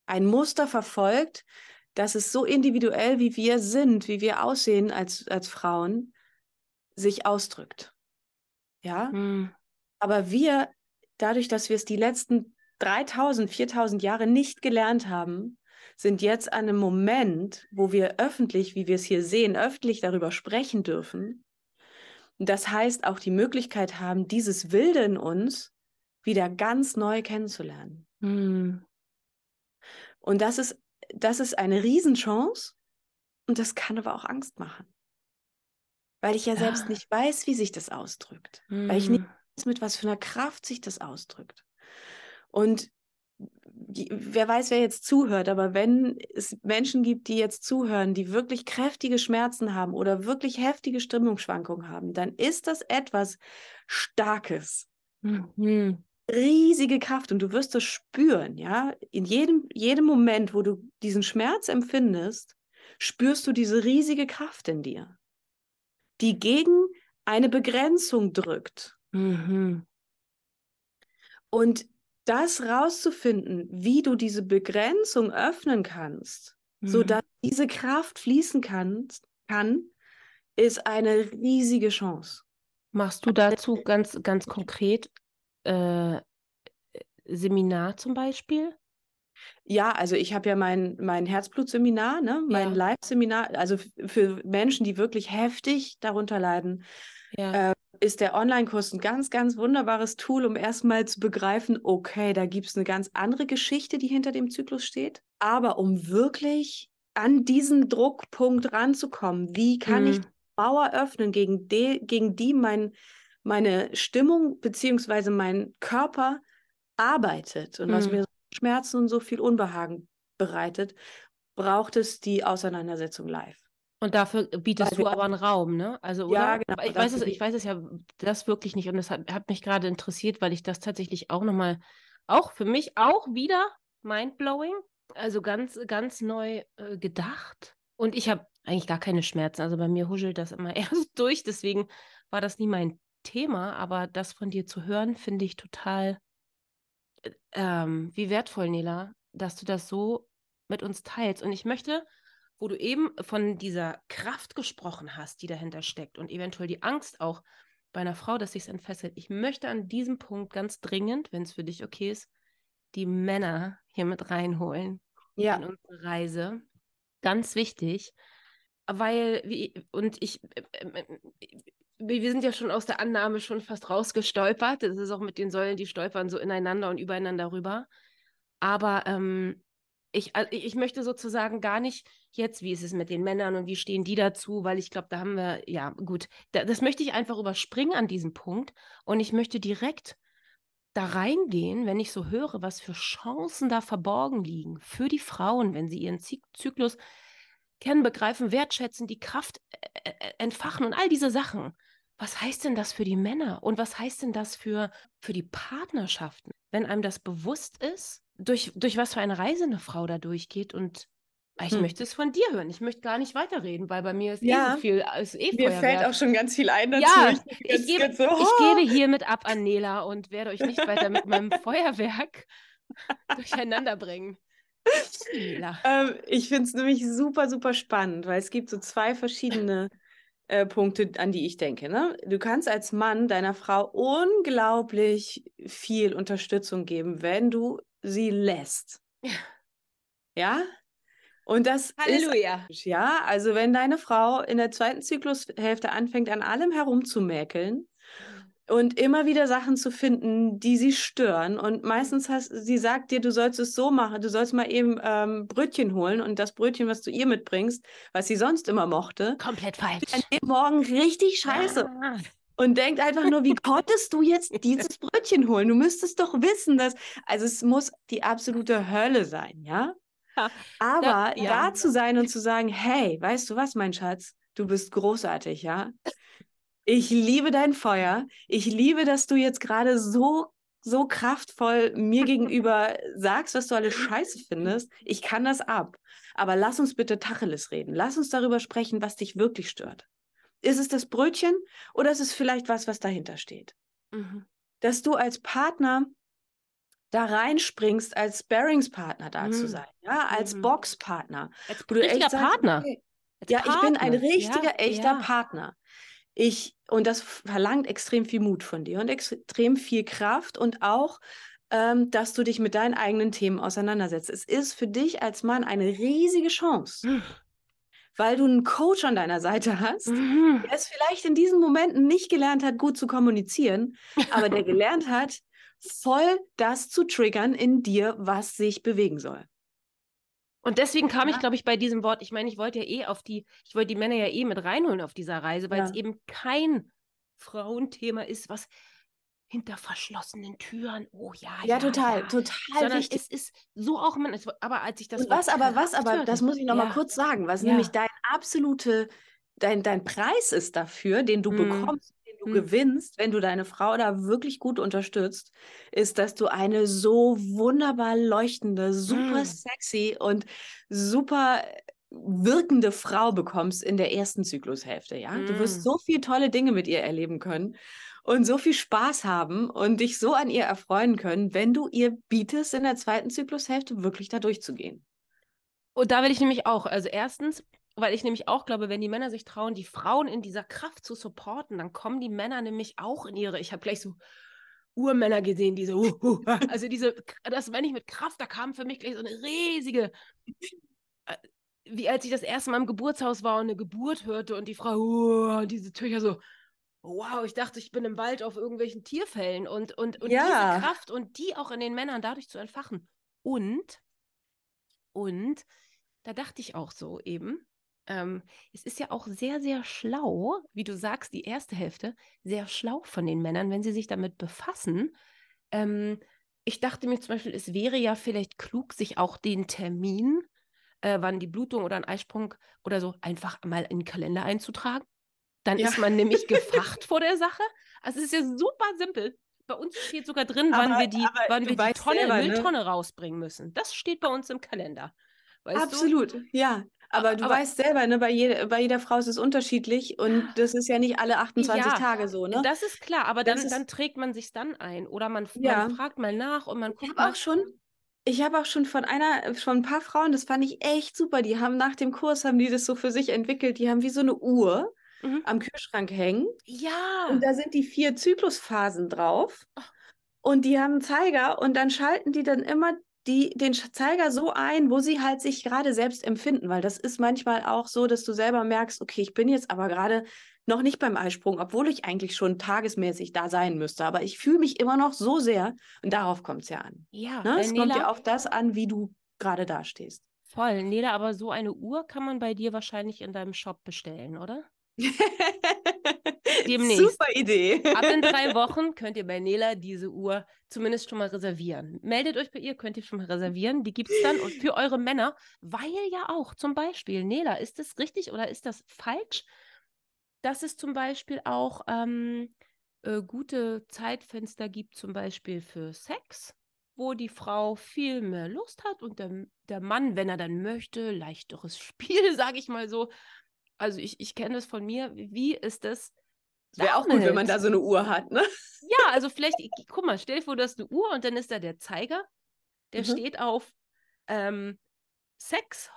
ein Muster verfolgt, dass es so individuell, wie wir sind, wie wir aussehen als, als Frauen, sich ausdrückt. Ja? Mhm. Aber wir, dadurch, dass wir es die letzten 3000, 4000 Jahre nicht gelernt haben, sind jetzt an einem Moment, wo wir öffentlich, wie wir es hier sehen, öffentlich darüber sprechen dürfen. Das heißt, auch die Möglichkeit haben, dieses Wilde in uns wieder ganz neu kennenzulernen. Mhm. Und das ist das ist eine Riesenchance und das kann aber auch Angst machen. Weil ich ja, ja. selbst nicht weiß, wie sich das ausdrückt. Mhm. Weil ich nicht hm. weiß, mit was für einer Kraft sich das ausdrückt. Und wer weiß, wer jetzt zuhört, aber wenn es Menschen gibt, die jetzt zuhören, die wirklich kräftige Schmerzen haben oder wirklich heftige Stimmungsschwankungen haben, dann ist das etwas Starkes. Mhm riesige Kraft und du wirst das spüren, ja. In jedem, jedem Moment, wo du diesen Schmerz empfindest, spürst du diese riesige Kraft in dir, die gegen eine Begrenzung drückt. Mhm. Und das rauszufinden, wie du diese Begrenzung öffnen kannst, mhm. sodass diese Kraft fließen kann, kann, ist eine riesige Chance. Machst du dazu ganz, ganz konkret äh, Seminar zum Beispiel? Ja, also ich habe ja mein, mein Herzblutseminar, ne? mein ja. Live-Seminar, also für Menschen, die wirklich heftig darunter leiden, ja. äh, ist der Online-Kurs ein ganz, ganz wunderbares Tool, um erstmal zu begreifen, okay, da gibt es eine ganz andere Geschichte, die hinter dem Zyklus steht. Aber um wirklich an diesen Druckpunkt ranzukommen, wie kann mhm. ich Mauer öffnen, gegen, die, gegen die mein meine Stimmung beziehungsweise mein Körper arbeitet und mhm. was mir Schmerzen und so viel Unbehagen bereitet, braucht es die Auseinandersetzung live. Und dafür bietest du aber einen Raum, ne? Also, oder? Ja, genau. ich weiß, es, ich weiß es ja das wirklich nicht und das hat, hat mich gerade interessiert, weil ich das tatsächlich auch nochmal, auch für mich auch wieder mindblowing, also ganz, ganz neu äh, gedacht. Und ich habe eigentlich gar keine Schmerzen. Also bei mir huschelt das immer [LAUGHS] erst durch, deswegen war das nie mein Thema, aber das von dir zu hören, finde ich total, äh, ähm, wie wertvoll, Nela, dass du das so mit uns teilst. Und ich möchte, wo du eben von dieser Kraft gesprochen hast, die dahinter steckt und eventuell die Angst auch bei einer Frau, dass sich es entfesselt. Ich möchte an diesem Punkt ganz dringend, wenn es für dich okay ist, die Männer hier mit reinholen ja. in unsere Reise. Ganz wichtig, weil, wie, und ich, äh, wir sind ja schon aus der Annahme schon fast rausgestolpert. Das ist auch mit den Säulen, die stolpern so ineinander und übereinander rüber. Aber ähm, ich, ich möchte sozusagen gar nicht jetzt, wie ist es mit den Männern und wie stehen die dazu, weil ich glaube, da haben wir, ja, gut, da, das möchte ich einfach überspringen an diesem Punkt und ich möchte direkt da reingehen, wenn ich so höre, was für Chancen da verborgen liegen für die Frauen, wenn sie ihren Zyklus kennen, begreifen, wertschätzen, die Kraft äh, äh, entfachen und all diese Sachen. Was heißt denn das für die Männer und was heißt denn das für, für die Partnerschaften, wenn einem das bewusst ist, durch, durch was für eine Reise eine Frau da durchgeht und ich hm. möchte es von dir hören. Ich möchte gar nicht weiterreden, weil bei mir ist ja, eh so viel. Ist eh mir fällt auch schon ganz viel ein dazu. Ja, ich, ich, gebe, so, oh. ich gebe hiermit ab an Nela und werde euch nicht weiter mit meinem Feuerwerk [LAUGHS] durcheinander bringen. [LAUGHS] Ähm, ich finde es nämlich super, super spannend, weil es gibt so zwei verschiedene äh, Punkte, an die ich denke. Ne? Du kannst als Mann deiner Frau unglaublich viel Unterstützung geben, wenn du sie lässt. [LAUGHS] Ja? Und das Halleluja. ist ja, also wenn deine Frau in der zweiten Zyklushälfte anfängt, an allem herumzumäkeln. Und immer wieder Sachen zu finden, die sie stören und meistens hast, sie sagt dir, du sollst es so machen, du sollst mal eben ähm, Brötchen holen und das Brötchen, was du ihr mitbringst, was sie sonst immer mochte, komplett falsch. An dem Morgen richtig scheiße. Ah und denkt einfach nur, wie konntest du jetzt dieses Brötchen holen? Du müsstest doch wissen, dass, also es muss die absolute Hölle sein, ja? Aber ja, da zu sein und zu sagen, hey, weißt du was, mein Schatz, du bist großartig, ja? Ich liebe dein Feuer. Ich liebe, dass du jetzt gerade so so kraftvoll mir gegenüber sagst, was du alles scheiße findest. Ich kann das ab. Aber lass uns bitte Tacheles reden. Lass uns darüber sprechen, was dich wirklich stört. Ist es das Brötchen oder ist es vielleicht was, was dahinter steht? Mhm. Dass du als Partner da reinspringst, als Sparringspartner da mhm. zu sein, ja, als mhm. Boxpartner. Als richtiger sagst, Partner. Okay, als ja, Partner. ich bin ein richtiger, ja, echter ja. Partner. Ich, und das verlangt extrem viel Mut von dir und extrem viel Kraft und auch, ähm, dass du dich mit deinen eigenen Themen auseinandersetzt. Es ist für dich als Mann eine riesige Chance. Mhm weil du einen Coach an deiner Seite hast, mhm. der es vielleicht in diesen Momenten nicht gelernt hat, gut zu kommunizieren, aber der [LAUGHS] gelernt hat, voll das zu triggern in dir, was sich bewegen soll. Und deswegen kam ja. ich, glaube ich, bei diesem Wort, ich meine, ich wollte ja eh auf die, ich wollte die Männer ja eh mit reinholen auf dieser Reise, weil ja. es eben kein Frauenthema ist, was hinter verschlossenen Türen. Oh ja, ja, ja total, ja. total. Sondern wichtig. es ist so auch, aber als ich das. Und was aber, was aber, das muss ich noch ja. mal kurz sagen, was nämlich dein absolute, dein, dein Preis ist dafür, den du hm. bekommst, du hm. gewinnst, wenn du deine Frau da wirklich gut unterstützt, ist, dass du eine so wunderbar leuchtende, super hm. sexy und super wirkende Frau bekommst in der ersten Zyklushälfte, ja? Mm. Du wirst hm. so viele tolle Dinge mit ihr erleben können und so viel Spaß haben und dich so an ihr erfreuen können, wenn du ihr bietest, in der zweiten Zyklushälfte wirklich da durchzugehen. Und da will ich nämlich auch, also erstens, weil ich nämlich auch glaube, wenn die Männer sich trauen, die Frauen in dieser Kraft zu supporten, dann kommen die Männer nämlich auch in ihre, ich habe gleich so Urmänner gesehen, diese, uh, [LAUGHS] uh, also diese, das meine ich mit Kraft, da kam für mich gleich so eine riesige, äh, wie als ich das erste Mal im Geburtshaus war und eine Geburt hörte und die Frau, uh, diese Tücher so, wow, ich dachte, ich bin im Wald auf irgendwelchen Tierfällen und, und, und ja. diese Kraft und die auch in den Männern dadurch zu entfachen. Und, und, da dachte ich auch so eben, ähm, es ist ja auch sehr, sehr schlau, wie du sagst, die erste Hälfte, sehr schlau von den Männern, wenn sie sich damit befassen. Ähm, ich dachte mir zum Beispiel, es wäre ja vielleicht klug, sich auch den Termin, äh, wann die Blutung oder ein Eisprung oder so, einfach mal in den Kalender einzutragen dann ja. ist man nämlich gefacht [LAUGHS] vor der Sache. Also es ist ja super simpel. Bei uns steht sogar drin, aber, wann wir die, wann wir die Tonne, selber, ne? Mülltonne ne? rausbringen müssen. Das steht bei uns im Kalender. Weißt Absolut, du? ja. Aber du aber, weißt selber, ne, bei, jeder, bei jeder Frau ist es unterschiedlich und das ist ja nicht alle 28 ja, Tage so, ne? Das ist klar, aber dann, ist, dann trägt man sich dann ein oder man, ja. man, fragt mal nach und man guckt. Ich habe auch schon, ich habe auch schon von einer, von ein paar Frauen, das fand ich echt super. Die haben nach dem Kurs haben die das so für sich entwickelt. Die haben wie so eine Uhr mhm. am Kühlschrank hängen. Ja. Und da sind die vier Zyklusphasen drauf. Oh. Und die haben einen Zeiger und dann schalten die dann immer die, den Zeiger so ein, wo sie halt sich gerade selbst empfinden, weil das ist manchmal auch so, dass du selber merkst, okay, ich bin jetzt aber gerade noch nicht beim Eisprung, obwohl ich eigentlich schon tagesmäßig da sein müsste. Aber ich fühle mich immer noch so sehr und darauf kommt es ja an. Ja, ne? es Nela, kommt ja auf das an, wie du gerade dastehst. Voll. Nela, aber so eine Uhr kann man bei dir wahrscheinlich in deinem Shop bestellen, oder? [LAUGHS] Demnächst. Super Idee. Ab in drei [LAUGHS] Wochen könnt ihr bei Nela diese Uhr zumindest schon mal reservieren. Meldet euch bei ihr, könnt ihr schon mal reservieren. Die gibt es dann und für eure Männer, weil ja auch zum Beispiel, Nela, ist das richtig oder ist das falsch? dass es zum Beispiel auch ähm, äh, gute Zeitfenster gibt, zum Beispiel für Sex, wo die Frau viel mehr Lust hat und der, der Mann, wenn er dann möchte, leichteres [LAUGHS] Spiel, sage ich mal so. Also ich, ich kenne das von mir. Wie ist das? Wäre auch gut, wenn man da so eine Uhr hat, ne? Ja, also vielleicht, ich, guck mal, stell dir vor, du hast eine Uhr und dann ist da der Zeiger, der mhm. steht auf ähm, Sex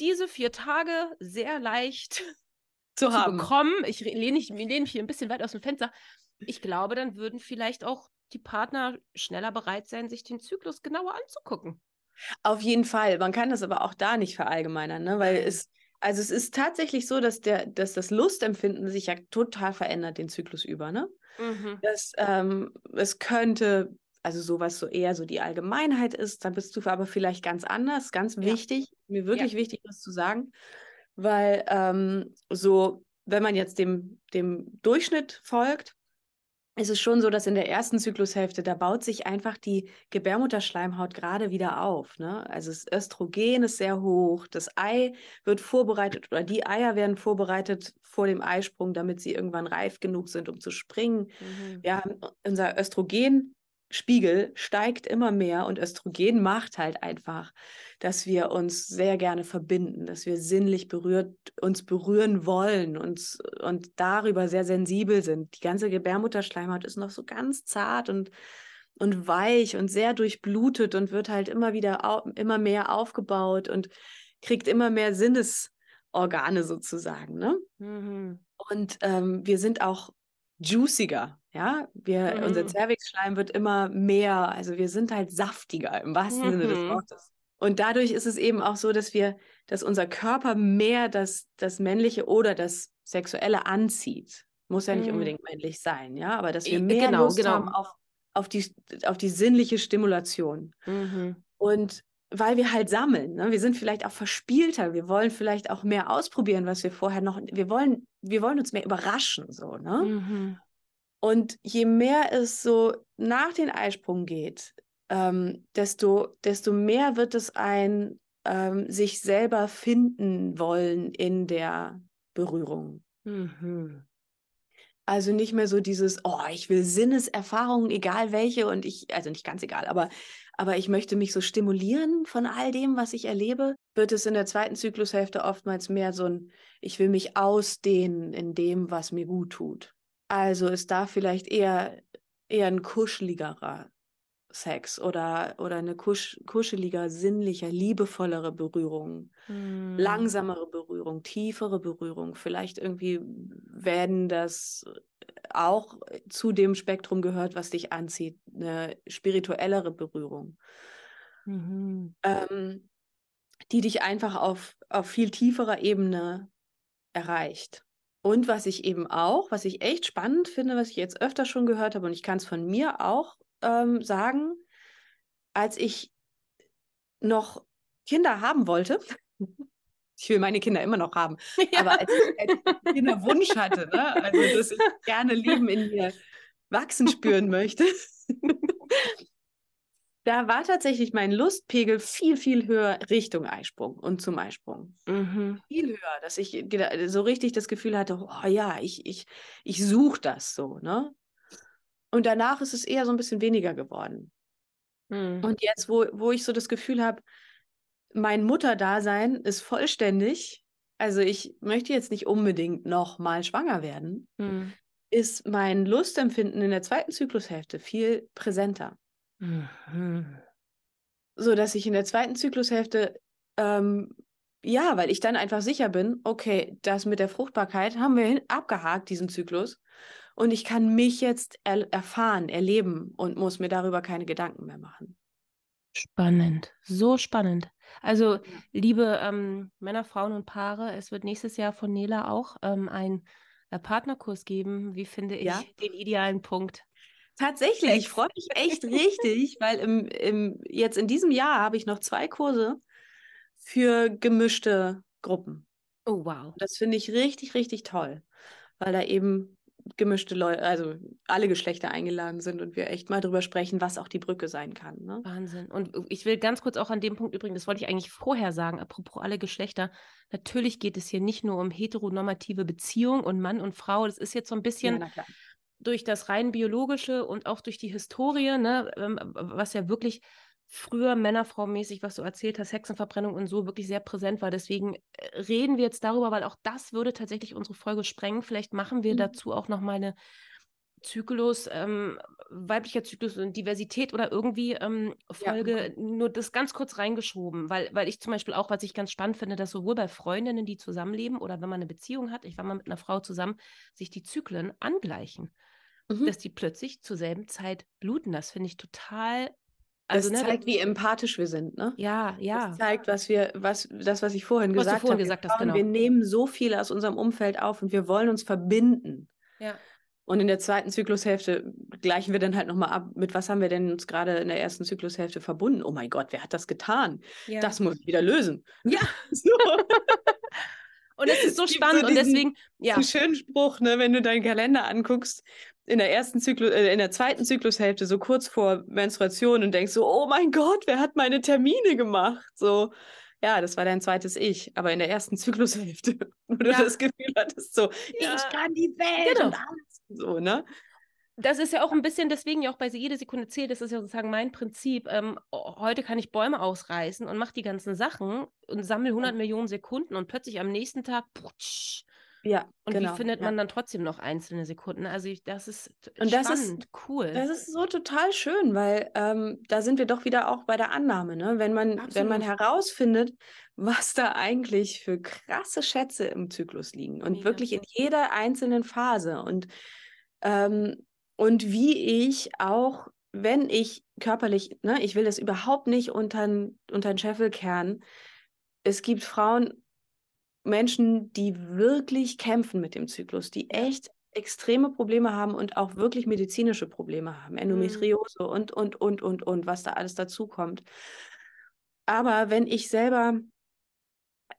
diese vier Tage sehr leicht [LAUGHS] zu, zu bekommen. Ich lehne, ich lehne mich hier ein bisschen weit aus dem Fenster. Ich glaube, dann würden vielleicht auch die Partner schneller bereit sein, sich den Zyklus genauer anzugucken. Auf jeden Fall. Man kann das aber auch da nicht verallgemeinern, ne? weil es, also es ist tatsächlich so, dass, der, dass das Lustempfinden sich ja total verändert den Zyklus über. Ne? Mhm. Das, ähm, es könnte, also sowas so eher so die Allgemeinheit ist, da bist du aber vielleicht ganz anders, ganz ja. wichtig, mir wirklich ja. wichtig, das zu sagen weil ähm, so, wenn man jetzt dem, dem Durchschnitt folgt, ist es schon so, dass in der ersten Zyklushälfte, da baut sich einfach die Gebärmutterschleimhaut gerade wieder auf. Ne? Also das Östrogen ist sehr hoch, das Ei wird vorbereitet oder die Eier werden vorbereitet vor dem Eisprung, damit sie irgendwann reif genug sind, um zu springen. Mhm. Wir haben unser Östrogen Spiegel steigt immer mehr und Östrogen macht halt einfach, dass wir uns sehr gerne verbinden, dass wir sinnlich berührt, uns berühren wollen und, und darüber sehr sensibel sind. Die ganze Gebärmutterschleimhaut ist noch so ganz zart und, und weich und sehr durchblutet und wird halt immer wieder, immer mehr aufgebaut und kriegt immer mehr Sinnesorgane sozusagen. Ne? Mhm. Und ähm, wir sind auch juiciger. Ja, wir, mhm. unser Zervixschleim wird immer mehr, also wir sind halt saftiger im wahrsten mhm. Sinne des mhm. Wortes. Und dadurch ist es eben auch so, dass wir, dass unser Körper mehr das, das Männliche oder das Sexuelle anzieht. Muss ja nicht mhm. unbedingt männlich sein, ja, aber dass wir mehr genau, Lust genau. haben auf, auf, die, auf die sinnliche Stimulation. Mhm. Und weil wir halt sammeln. Ne? Wir sind vielleicht auch verspielter. Wir wollen vielleicht auch mehr ausprobieren, was wir vorher noch. Wir wollen, wir wollen uns mehr überraschen, so. Ne? Mhm. Und je mehr es so nach den Eisprung geht, ähm, desto, desto mehr wird es ein ähm, sich selber finden wollen in der Berührung. Mhm. Also nicht mehr so dieses, oh, ich will Sinneserfahrungen, egal welche, und ich, also nicht ganz egal, aber aber ich möchte mich so stimulieren von all dem, was ich erlebe, wird es in der zweiten Zyklushälfte oftmals mehr so ein, ich will mich ausdehnen in dem, was mir gut tut. Also ist da vielleicht eher, eher ein kuscheligerer Sex oder, oder eine kusch, kuscheliger, sinnlicher, liebevollere Berührung, hm. langsamere Berührung, tiefere Berührung. Vielleicht irgendwie werden das auch zu dem Spektrum gehört, was dich anzieht, eine spirituellere Berührung, mhm. ähm, die dich einfach auf, auf viel tieferer Ebene erreicht. Und was ich eben auch, was ich echt spannend finde, was ich jetzt öfter schon gehört habe, und ich kann es von mir auch ähm, sagen, als ich noch Kinder haben wollte, [LAUGHS] ich will meine Kinder immer noch haben. [LAUGHS] Ja. Aber als ich, als ich einen Wunsch hatte, ne? also dass ich gerne Leben in mir wachsen spüren möchte, [LAUGHS] da war tatsächlich mein Lustpegel viel, viel höher Richtung Eisprung und zum Eisprung. Mhm. Viel höher, dass ich so richtig das Gefühl hatte, oh ja, ich, ich, ich suche das so. Ne? Und danach ist es eher so ein bisschen weniger geworden. Mhm. Und jetzt, wo, wo ich so das Gefühl habe, mein Mutterdasein ist vollständig. Also ich möchte jetzt nicht unbedingt noch mal schwanger werden. Mhm. Ist mein Lustempfinden in der zweiten Zyklushälfte viel präsenter. Mhm. So dass ich in der zweiten Zyklushälfte ähm, ja, weil ich dann einfach sicher bin, okay, das mit der Fruchtbarkeit haben wir abgehakt, diesen Zyklus. Und ich kann mich jetzt er erfahren, erleben und muss mir darüber keine Gedanken mehr machen. Spannend, so spannend. Also, liebe ähm, Männer, Frauen und Paare, es wird nächstes Jahr von Nela auch ähm, ein äh, Partnerkurs geben. Wie finde ich ja. den idealen Punkt? Tatsächlich, ich freue mich echt richtig, weil im, im, jetzt in diesem Jahr habe ich noch zwei Kurse für gemischte Gruppen. Oh, wow. Das finde ich richtig, richtig toll, weil da eben gemischte Leute, also alle Geschlechter eingeladen sind und wir echt mal drüber sprechen, was auch die Brücke sein kann. Ne? Wahnsinn. Und ich will ganz kurz auch an dem Punkt übrigens, das wollte ich eigentlich vorher sagen, apropos alle Geschlechter. Natürlich geht es hier nicht nur um heteronormative Beziehung und Mann und Frau. Das ist jetzt so ein bisschen ja, durch das rein biologische und auch durch die Historie, ne, ähm, was ja wirklich früher Männer-Frau-mäßig, was du erzählt hast, Hexenverbrennung und so wirklich sehr präsent war. Deswegen äh, reden wir jetzt darüber, weil auch das würde tatsächlich unsere Folge sprengen. Vielleicht machen wir mhm. dazu auch noch mal eine Zyklus, ähm, weiblicher Zyklus und Diversität oder irgendwie ähm, Folge, ja. nur das ganz kurz reingeschoben, weil, weil ich zum Beispiel auch, was ich ganz spannend finde, dass sowohl bei Freundinnen, die zusammenleben oder wenn man eine Beziehung hat, ich war mal mit einer Frau zusammen, sich die Zyklen angleichen. Mhm. Dass die plötzlich zur selben Zeit bluten. Das finde ich total also, das ne, zeigt, wie empathisch wir sind, ne? Ja, ja. Das zeigt, was wir, was, das, was ich vorhin was gesagt habe. Gesagt hast, genau. Wir nehmen so viel aus unserem Umfeld auf und wir wollen uns verbinden. Ja. Und in der zweiten Zyklushälfte gleichen wir dann halt nochmal ab, mit was haben wir denn uns gerade in der ersten Zyklushälfte verbunden? Oh mein Gott, wer hat das getan? Ja. Das muss ich wieder lösen. Ja. [LAUGHS] so. und es ist so spannend so diesen, und deswegen, ja. Einen schönen Spruch, ne, wenn du deinen Kalender anguckst, in der ersten Zyklus, äh, in der zweiten Zyklushälfte so kurz vor Menstruation und denkst so, oh mein Gott, wer hat meine Termine gemacht? So, ja, das war dein zweites Ich, aber in der ersten Zyklushälfte, [LAUGHS] wo du das Gefühl hattest, so, ja. ich kann die Welt genau. und alles. So, ne? Das ist ja auch ein bisschen, deswegen ja auch bei jede Sekunde zählt, das ist ja sozusagen mein Prinzip. Ähm, heute kann ich Bäume ausreißen und mache die ganzen Sachen und sammle 100 Millionen Sekunden und plötzlich am nächsten Tag, putsch, ja, und genau, wie findet man dann trotzdem noch einzelne Sekunden? Also ich, das ist und spannend, das ist, cool. Das ist so total schön, weil ähm, da sind wir doch wieder auch bei der Annahme, ne? Wenn man, wenn man herausfindet, was da eigentlich für krasse Schätze im Zyklus liegen und Mega. wirklich in jeder einzelnen Phase und ähm, und wie ich auch, wenn ich körperlich, ne, ich will das überhaupt nicht unter den Scheffel kehren. Es gibt Frauen, Menschen, die wirklich kämpfen mit dem Zyklus, die echt extreme Probleme haben und auch wirklich medizinische Probleme haben, mhm. Endometriose mhm. und, und, und, und, und, was da alles dazukommt. Aber wenn ich selber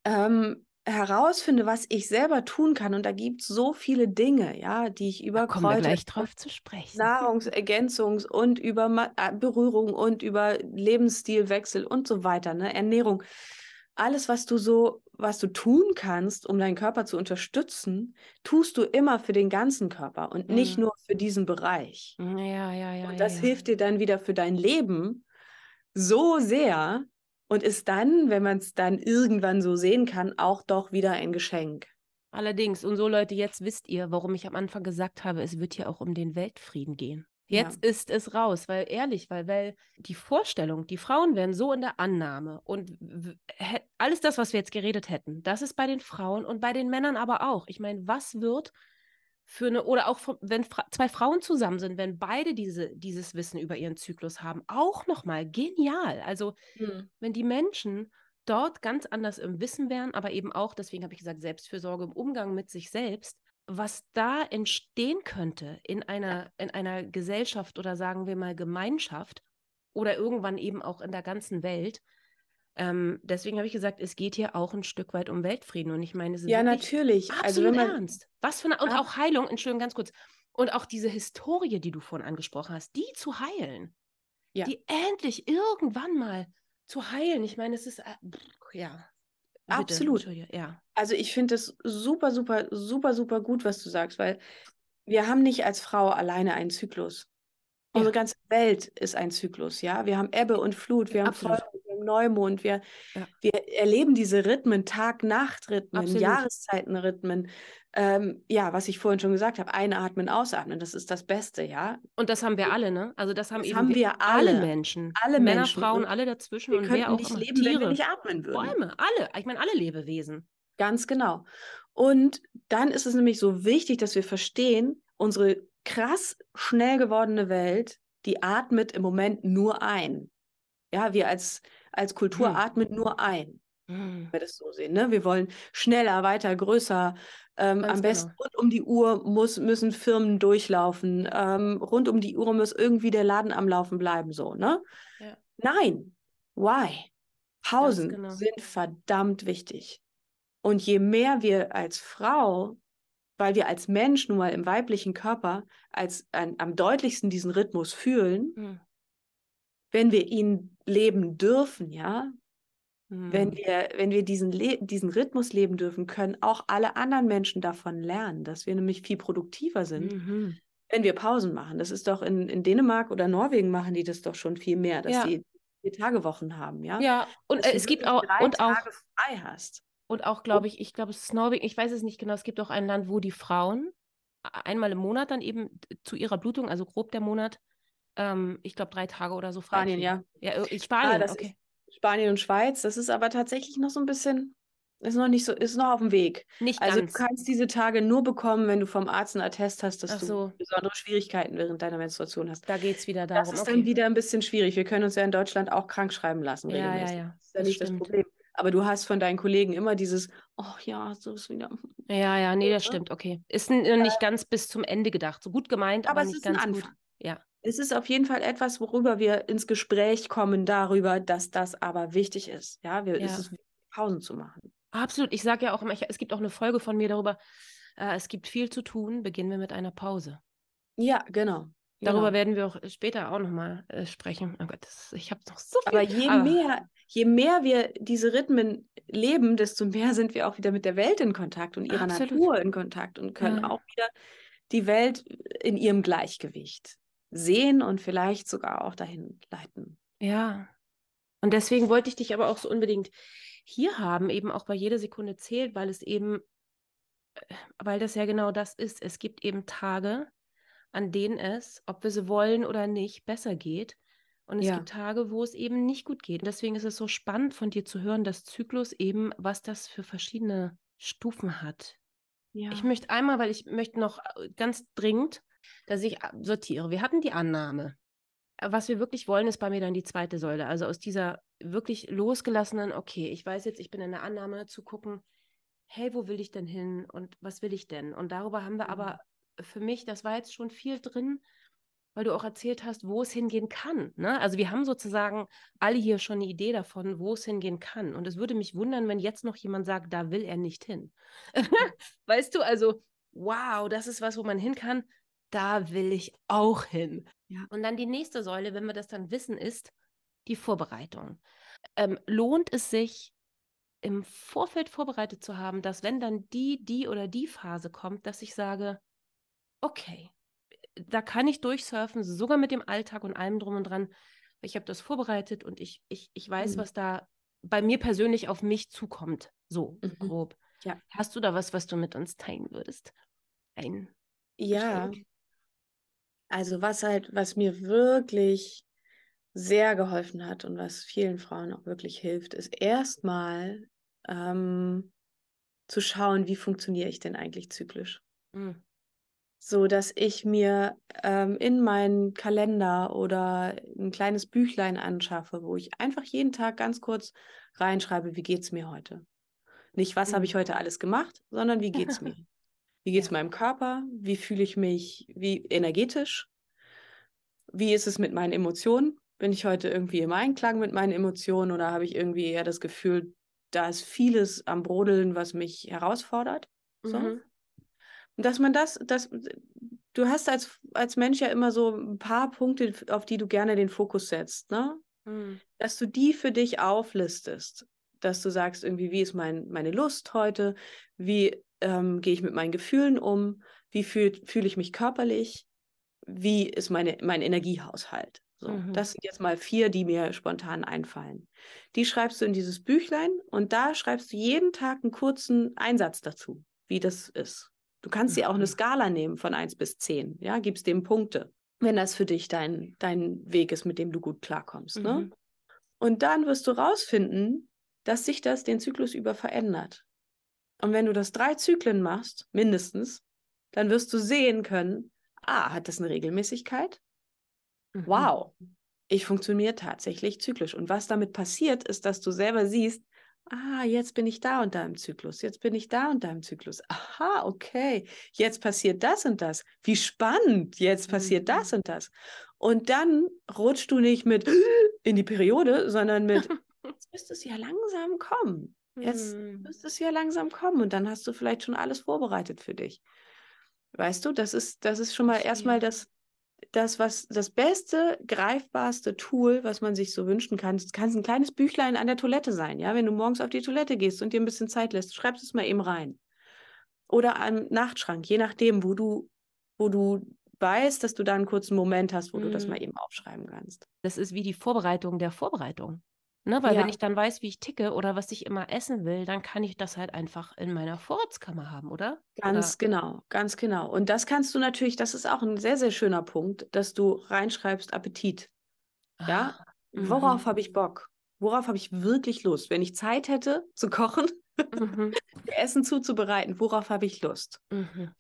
ähm, herausfinde, was ich selber tun kann, und da gibt es so viele Dinge, ja, die ich über da kommen Kräuter, wir gleich drauf zu sprechen. Nahrungsergänzungs- und über äh, Berührung und über Lebensstilwechsel und so weiter, ne, Ernährung alles, was du so, was du tun kannst, um deinen Körper zu unterstützen, tust du immer für den ganzen Körper und mhm. nicht nur für diesen Bereich. Mhm, ja, ja, ja. Und das ja, hilft dir dann wieder für dein Leben so sehr und ist dann, wenn man es dann irgendwann so sehen kann, auch doch wieder ein Geschenk. Allerdings, und so Leute, jetzt wisst ihr, warum ich am Anfang gesagt habe, es wird hier auch um den Weltfrieden gehen. Jetzt ja. ist es raus, weil ehrlich, weil, weil die Vorstellung, die Frauen wären so in der Annahme und alles das, was wir jetzt geredet hätten, das ist bei den Frauen und bei den Männern aber auch. Ich meine, was wird für eine, oder auch wenn Fra zwei Frauen zusammen sind, wenn beide diese, dieses Wissen über ihren Zyklus haben, auch nochmal genial. Also, mhm. wenn die Menschen dort ganz anders im Wissen wären, aber eben auch, deswegen habe ich gesagt, Selbstfürsorge im Umgang mit sich selbst, was da entstehen könnte in einer, in einer Gesellschaft oder sagen wir mal Gemeinschaft oder irgendwann eben auch in der ganzen Welt. Ähm, deswegen habe ich gesagt, es geht hier auch ein Stück weit um Weltfrieden. Und ich meine, es ist ja natürlich. Absolut also wenn man, ernst. Was für eine, und auch Heilung, Entschuldigung, ganz kurz. Und auch diese Historie, die du vorhin angesprochen hast, die zu heilen. Ja. Die endlich irgendwann mal zu heilen. Ich meine, es ist, äh, ja, Bitte, Absolut. Ja. Also ich finde es super, super, super, super gut, was du sagst, weil wir haben nicht als Frau alleine einen Zyklus. Ja. Unsere ganze Welt ist ein Zyklus, ja. Wir haben Ebbe und Flut, wir haben Vollmond, wir haben Neumond, wir, ja. wir erleben diese Rhythmen, Tag-Nacht-Rhythmen, Jahreszeitenrhythmen, ähm, ja, was ich vorhin schon gesagt habe, einatmen, ausatmen, das ist das Beste, ja. Und das haben wir alle, ne? Also das haben das eben haben wir alle, alle Menschen, alle Männer, Menschen. Frauen, alle dazwischen wir und wer auch nicht leben, Tiere, wenn wir nicht atmen würden. Bäume, alle, ich meine alle Lebewesen. Ganz genau. Und dann ist es nämlich so wichtig, dass wir verstehen, unsere krass schnell gewordene Welt, die atmet im Moment nur ein. Ja, wir als, als Kultur hm. atmen nur ein. Hm. Wenn wir das so sehen. Ne? Wir wollen schneller, weiter, größer. Ähm, am besten genau. rund um die Uhr muss, müssen Firmen durchlaufen. Ähm, rund um die Uhr muss irgendwie der Laden am Laufen bleiben. So, ne? Ja. Nein. Why? Pausen genau. sind verdammt wichtig. Und je mehr wir als Frau, weil wir als Mensch nun mal im weiblichen Körper als ein, am deutlichsten diesen Rhythmus fühlen, hm. wenn wir ihn leben dürfen, ja, hm. wenn wir, wenn wir diesen, diesen Rhythmus leben dürfen, können auch alle anderen Menschen davon lernen, dass wir nämlich viel produktiver sind. Mhm. Wenn wir Pausen machen, das ist doch in, in Dänemark oder Norwegen machen die das doch schon viel mehr, dass ja. die vier Tagewochen haben, ja. Ja, und äh, es gibt auch und auch frei hast. Und auch, glaube ich, ich glaube, es ist Norwegen, ich weiß es nicht genau, es gibt auch ein Land, wo die Frauen einmal im Monat dann eben zu ihrer Blutung, also grob der Monat, ähm, ich glaube drei Tage oder so frei. Spanien, ja. Ja, in Spanien, ah, okay. Spanien und Schweiz, das ist aber tatsächlich noch so ein bisschen, ist noch nicht so, ist noch auf dem Weg. Nicht also ganz. du kannst diese Tage nur bekommen, wenn du vom Arzt einen Attest hast, dass so. du besondere Schwierigkeiten während deiner Menstruation hast. Da geht es wieder darum. Das ist okay. dann wieder ein bisschen schwierig. Wir können uns ja in Deutschland auch krank schreiben lassen. Ja, regelmäßig. ja, ja. Das ist ja das nicht stimmt. das Problem. Aber du hast von deinen Kollegen immer dieses, oh ja, so ist wieder. [LAUGHS] Ja, ja, nee, das stimmt, okay. Ist nicht ganz bis zum Ende gedacht. So gut gemeint, aber, aber nicht ganz gut. Ja. Es ist auf jeden Fall etwas, worüber wir ins Gespräch kommen, darüber, dass das aber wichtig ist. Ja, wir, ja. es ist Pausen zu machen. Absolut. Ich sage ja auch immer, ich, es gibt auch eine Folge von mir darüber, äh, es gibt viel zu tun, beginnen wir mit einer Pause. Ja, genau. Darüber genau. werden wir auch später auch nochmal äh, sprechen. Oh Gott, das, ich habe noch so viel. Aber je, aber mehr, je mehr wir diese Rhythmen leben, desto mehr sind wir auch wieder mit der Welt in Kontakt und ihrer Absolut. Natur in Kontakt und können ja. auch wieder die Welt in ihrem Gleichgewicht sehen und vielleicht sogar auch dahin leiten. Ja. Und deswegen wollte ich dich aber auch so unbedingt hier haben, eben auch bei jeder Sekunde zählt, weil es eben, äh, weil das ja genau das ist. Es gibt eben Tage, an denen es, ob wir sie wollen oder nicht, besser geht. Und es ja. gibt Tage, wo es eben nicht gut geht. Und deswegen ist es so spannend von dir zu hören, dass Zyklus eben, was das für verschiedene Stufen hat. Ja. Ich möchte einmal, weil ich möchte noch äh, ganz dringend dass ich sortiere. Wir hatten die Annahme. Äh, was wir wirklich wollen, ist bei mir dann die zweite Säule. Also aus dieser wirklich losgelassenen, okay, ich weiß jetzt, ich bin in der Annahme zu gucken, hey, wo will ich denn hin und was will ich denn? Und darüber haben wir mhm. aber für mich, das war jetzt schon viel drin, weil du auch erzählt hast, wo es hingehen kann. Ne? Also wir haben sozusagen alle hier schon eine Idee davon, wo es hingehen kann. Und es würde mich wundern, wenn jetzt noch jemand sagt, da will er nicht hin. [LAUGHS] weißt du, also, wow, das ist was, wo man hin kann da will ich auch hin. Ja. Und dann die nächste Säule, wenn wir das dann wissen, ist die Vorbereitung. Ähm, lohnt es sich, im Vorfeld vorbereitet zu haben, dass wenn dann die, die oder die Phase kommt, dass ich sage, okay, da kann ich durchsurfen, sogar mit dem Alltag und allem drum und dran. Ich habe das vorbereitet und ich, ich, ich weiß, mhm. was da bei mir persönlich auf mich zukommt. So mhm. grob. Ja. Hast du da was, was du mit uns teilen würdest? Ein ja, Geschenk? Also was halt, was mir wirklich sehr geholfen hat und was vielen Frauen auch wirklich hilft, ist erstmal ähm, zu schauen, wie funktioniere ich denn eigentlich zyklisch. Mhm. So dass ich mir ähm, in meinen Kalender oder ein kleines Büchlein anschaffe, wo ich einfach jeden Tag ganz kurz reinschreibe, wie geht es mir heute. Nicht, was mhm. habe ich heute alles gemacht, sondern wie geht es mir. [LAUGHS] Wie geht es ja. meinem Körper? Wie fühle ich mich wie energetisch? Wie ist es mit meinen Emotionen? Bin ich heute irgendwie im Einklang mit meinen Emotionen oder habe ich irgendwie eher das Gefühl, da ist vieles am Brodeln, was mich herausfordert? So. Mhm. Dass man das, das, du hast als, als Mensch ja immer so ein paar Punkte, auf die du gerne den Fokus setzt, ne? Mhm. Dass du die für dich auflistest. Dass du sagst, irgendwie, wie ist mein, meine Lust heute? Wie ähm, gehe ich mit meinen Gefühlen um? Wie fühle fühl ich mich körperlich? Wie ist meine, mein Energiehaushalt? So, mhm. Das sind jetzt mal vier, die mir spontan einfallen. Die schreibst du in dieses Büchlein und da schreibst du jeden Tag einen kurzen Einsatz dazu, wie das ist. Du kannst mhm. dir auch eine Skala nehmen von 1 bis 10, ja, gibst dem Punkte, wenn das für dich dein, dein Weg ist, mit dem du gut klarkommst. Ne? Mhm. Ne? Und dann wirst du rausfinden, dass sich das den Zyklus über verändert. Und wenn du das drei Zyklen machst, mindestens, dann wirst du sehen können, ah, hat das eine Regelmäßigkeit? Mhm. Wow. ich funktioniere tatsächlich zyklisch. Und was damit passiert, ist, dass du selber siehst, ah, jetzt bin ich da und da im Zyklus, jetzt bin ich da und da im Zyklus. Aha, okay, jetzt passiert das und das. Wie spannend, jetzt passiert mhm. das und das. Und dann rutschst du nicht mit [GASPS] in die Periode, sondern mit, [LAUGHS] jetzt müsste es ja langsam kommen. Jetzt mhm. müsste es ja langsam kommen und dann hast du vielleicht schon alles vorbereitet für dich. Weißt du, das ist, das ist schon mal erstmal das, das, was das beste, greifbarste Tool, was man sich so wünschen kann. Es kann ein kleines Büchlein an der Toilette sein, ja. Wenn du morgens auf die Toilette gehst und dir ein bisschen Zeit lässt, schreibst es mal eben rein. Oder am Nachtschrank, je nachdem, wo du, wo du weißt, dass du da einen kurzen Moment hast, wo mm. du das mal mhm. eben aufschreiben kannst. Das ist wie die Vorbereitung der Vorbereitung. Ne, weil ja. wenn ich dann weiß, wie ich ticke oder was ich immer essen will, dann kann ich das halt einfach in meiner Vorratskammer haben, oder? Ganz oder? genau, ganz genau. Und das kannst du natürlich, das ist auch ein sehr, sehr schöner Punkt, dass du reinschreibst Appetit. Ah, ja, worauf habe ich mhm. Bock? Worauf habe ich wirklich Lust? Wenn ich Zeit hätte zu kochen, mhm. [LAUGHS] Essen zuzubereiten, worauf habe ich Lust? Mhm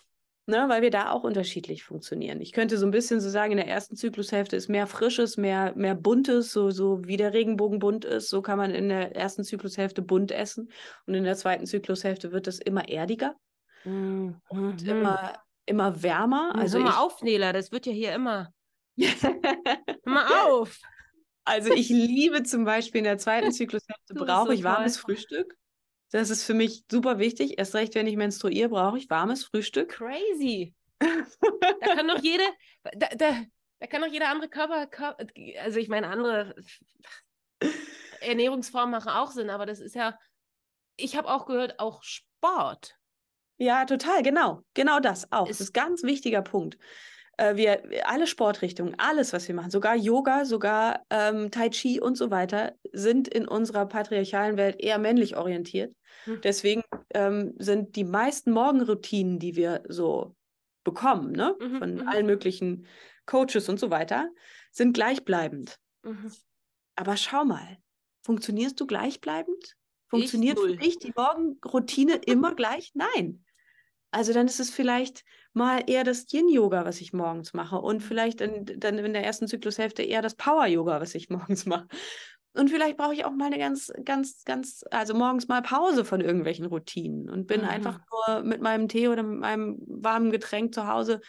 ne, weil wir da auch unterschiedlich funktionieren. Ich könnte so ein bisschen so sagen, in der ersten Zyklushälfte ist mehr Frisches, mehr, mehr Buntes, so, so wie der Regenbogen bunt ist, so kann man in der ersten Zyklushälfte bunt essen. Und in der zweiten Zyklushälfte wird es immer erdiger mhm. und immer, immer wärmer. Also Hör mal auf, Nela, das wird ja hier immer. [LAUGHS] Mal auf! Also ich liebe zum Beispiel in der zweiten [LAUGHS] Zyklushälfte brauche so ich warmes toll. Frühstück. Das ist für mich super wichtig. Erst recht, wenn ich menstruiere, brauche ich warmes Frühstück. Crazy. [LAUGHS] da kann doch jede, da, da, da kann doch jeder andere Körper, also ich meine, andere Ernährungsformen machen auch Sinn, aber das ist ja, ich habe auch gehört, auch Sport. Ja, total, genau. Genau das auch. Ist, das ist ein ganz wichtiger Punkt äh, wir, alle Sportrichtungen, alles, was wir machen, sogar Yoga, sogar ähm, Tai Chi und so weiter, sind in unserer patriarchalen Welt eher männlich orientiert. Mhm. Deswegen ähm, sind die meisten Morgenroutinen, die wir so bekommen, ne, mhm. von mhm. allen möglichen Coaches und so weiter, sind gleichbleibend. Mhm. Aber schau mal, funktionierst du gleichbleibend? Funktioniert für dich die Morgenroutine immer gleich? Nein. Also dann ist es vielleicht mal eher das Yin-Yoga, was ich morgens mache und vielleicht in, dann in der ersten Zyklushälfte eher das Power-Yoga, was ich [LAUGHS] morgens mache. Und vielleicht brauche ich auch mal eine ganz, ganz, ganz, also morgens mal Pause von irgendwelchen Routinen und bin mhm. einfach nur mit meinem Tee oder mit meinem warmen Getränk zu Hause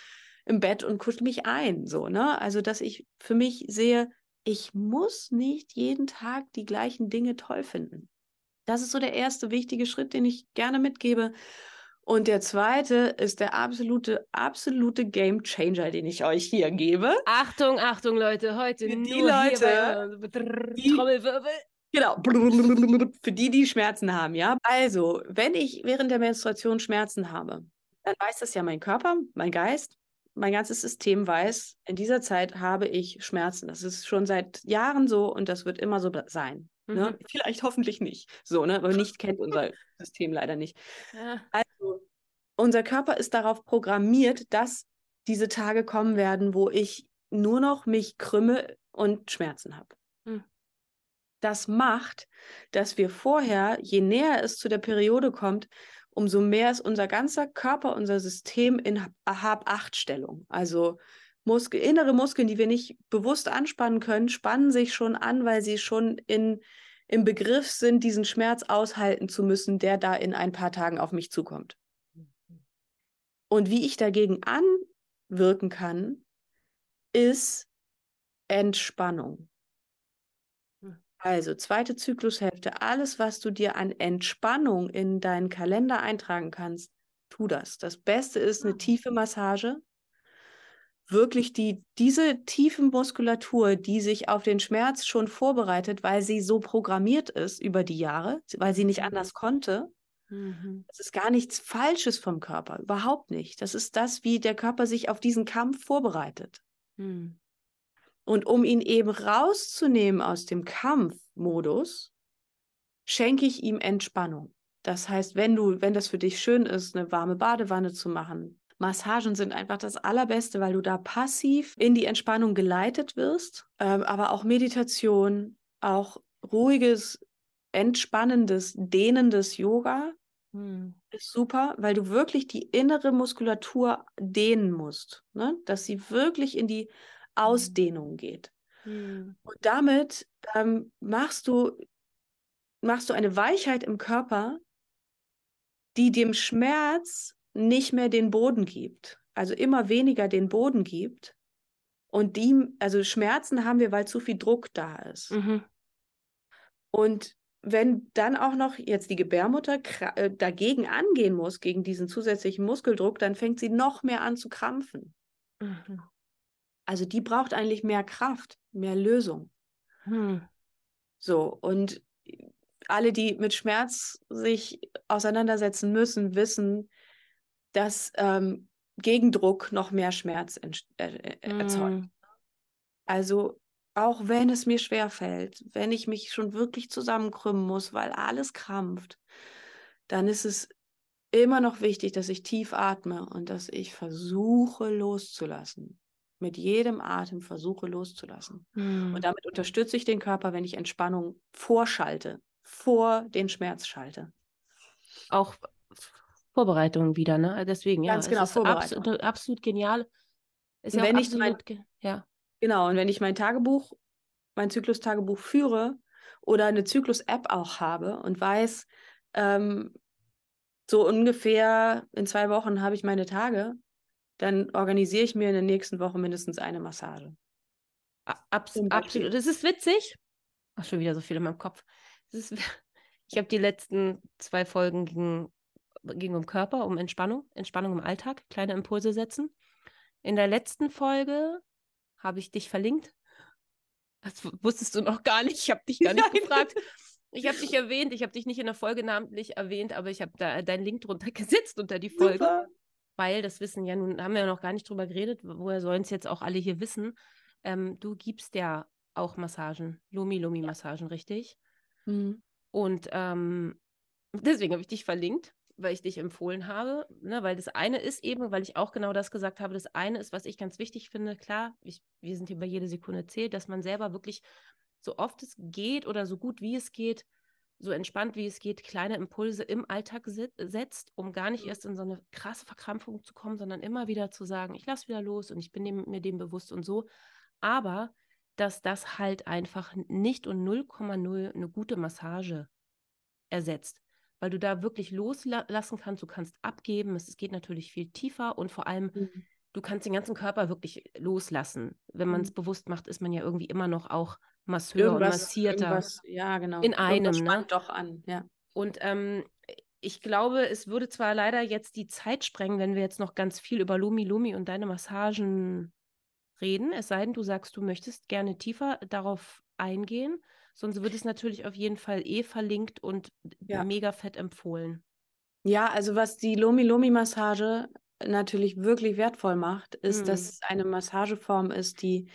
im Bett und kuschel mich ein. So, ne? Also, dass ich für mich sehe, ich muss nicht jeden Tag die gleichen Dinge toll finden. Das ist so der erste wichtige Schritt, den ich gerne mitgebe. Und der zweite ist der absolute, absolute Game Changer, den ich euch hier gebe. Achtung, Achtung, Leute, heute Für die Leute, die, Trommelwirbel. Genau, für die, die Schmerzen haben, ja. Also, wenn ich während der Menstruation Schmerzen habe, dann weiß das ja mein Körper, mein Geist, mein ganzes System weiß, in dieser Zeit habe ich Schmerzen. Das ist schon seit Jahren so und das wird immer so sein. Ne? Mhm. Vielleicht hoffentlich nicht. So, ne? Aber nicht kennt unser [LAUGHS] System leider nicht. Ja. Unser Körper ist darauf programmiert, dass diese Tage kommen werden, wo ich nur noch mich krümme und Schmerzen habe. Mhm. Das macht, dass wir vorher, je näher es zu der Periode kommt, umso mehr ist unser ganzer Körper, unser System in Hab-Acht-Stellung. Also Muskel, innere Muskeln, die wir nicht bewusst anspannen können, spannen sich schon an, weil sie schon in, im Begriff sind, diesen Schmerz aushalten zu müssen, der da in ein paar Tagen auf mich zukommt. Und wie ich dagegen anwirken kann, ist Entspannung. Also zweite Zyklushälfte, alles, was du dir an Entspannung in deinen Kalender eintragen kannst, tu das. Das Beste ist eine ah. tiefe Massage wirklich die, diese tiefe Muskulatur, die sich auf den Schmerz schon vorbereitet, weil sie so programmiert ist über die Jahre, weil sie nicht mhm. anders konnte. Mhm. Das ist gar nichts Falsches vom Körper, überhaupt nicht. Das ist das, wie der Körper sich auf diesen Kampf vorbereitet. Mhm. Und um ihn eben rauszunehmen aus dem Kampfmodus, schenke ich ihm Entspannung. Das heißt, wenn du, wenn das für dich schön ist, eine warme Badewanne zu machen, Massagen sind einfach das Allerbeste, weil du da passiv in die Entspannung geleitet wirst, ähm, aber auch Meditation, auch ruhiges, entspannendes, dehnendes Yoga hm. ist super, weil du wirklich die innere Muskulatur dehnen musst, ne? dass sie wirklich in die hm. Ausdehnung geht. Mhm. Und damit ähm, machst du machst du eine Weichheit im Körper, die dem Schmerz nicht mehr den Boden gibt, also immer weniger den Boden gibt. Und die, also Schmerzen haben wir, weil zu viel Druck da ist. Mhm. Und wenn dann auch noch jetzt die Gebärmutter äh, dagegen angehen muss, gegen diesen zusätzlichen Muskeldruck, dann fängt sie noch mehr an zu krampfen. Mhm. Also die braucht eigentlich mehr Kraft, mehr Lösung. Mhm. So, und alle, die mit Schmerz sich auseinandersetzen müssen, wissen, dass ähm, Gegendruck noch mehr Schmerz äh, äh, erzeugt. Mm. Also auch wenn es mir schwer fällt, wenn ich mich schon wirklich zusammenkrümmen muss, weil alles krampft, dann ist es immer noch wichtig, dass ich tief atme und dass ich versuche loszulassen. Mit jedem Atem versuche loszulassen. Mm. Und damit unterstütze ich den Körper, wenn ich Entspannung vorschalte vor den Schmerz schalte. Auch Vorbereitungen wieder, ne? Deswegen, ja. Ganz genau, absolut, absolut genial. Ist ja wenn ich mein, ja. Genau, und wenn ich mein Tagebuch, mein Zyklus-Tagebuch führe oder eine Zyklus-App auch habe und weiß, ähm, so ungefähr in zwei Wochen habe ich meine Tage, dann organisiere ich mir in der nächsten Woche mindestens eine Massage. Abs absolut. Das ist witzig. Ach, schon wieder so viel in meinem Kopf. Ist, [LAUGHS] ich habe die letzten zwei Folgen ging, ging um Körper, um Entspannung, Entspannung im Alltag, kleine Impulse setzen. In der letzten Folge habe ich dich verlinkt. Das wusstest du noch gar nicht. Ich habe dich [LAUGHS] gar nicht gefragt. Ich habe dich [LAUGHS] erwähnt. Ich habe dich nicht in der Folge namentlich erwähnt, aber ich habe da deinen Link drunter [LAUGHS] gesetzt unter die Folge. Super. Weil das wissen ja nun, haben wir ja noch gar nicht drüber geredet, woher sollen es jetzt auch alle hier wissen. Ähm, du gibst ja auch Massagen, Lumi-Lumi-Massagen, richtig? Mhm. Und ähm, deswegen habe ich dich verlinkt, weil ich dich empfohlen habe. Ne? Weil das eine ist eben, weil ich auch genau das gesagt habe, das eine ist, was ich ganz wichtig finde, klar, ich, wir sind hier bei jeder Sekunde zählt, dass man selber wirklich so oft es geht oder so gut wie es geht, so entspannt wie es geht, kleine Impulse im Alltag setzt, um gar nicht erst in so eine krasse Verkrampfung zu kommen, sondern immer wieder zu sagen, ich lasse wieder los und ich bin dem, mir dem bewusst und so. Aber dass das halt einfach nicht und 0,0 eine gute Massage ersetzt. Weil du da wirklich loslassen kannst, du kannst abgeben, es, geht natürlich viel tiefer und vor allem, mhm. du kannst den ganzen Körper wirklich loslassen. Wenn man es mhm. bewusst macht, ist man ja irgendwie immer noch auch Masseur irgendwas, und Massierter. Ja, genau. In einem. ne? doch an, ja. Und ähm, ich glaube, es würde zwar leider jetzt die Zeit sprengen, wenn wir jetzt noch ganz viel über Lumi Lumi und deine Massagen reden, es sei denn, du sagst, du möchtest gerne tiefer darauf eingehen. Sonst wird es natürlich auf jeden Fall eh verlinkt und ja. mega fett empfohlen. Ja, also was die Lomi-Lomi-Massage natürlich wirklich wertvoll macht, ist, mhm. dass es eine Massageform ist, die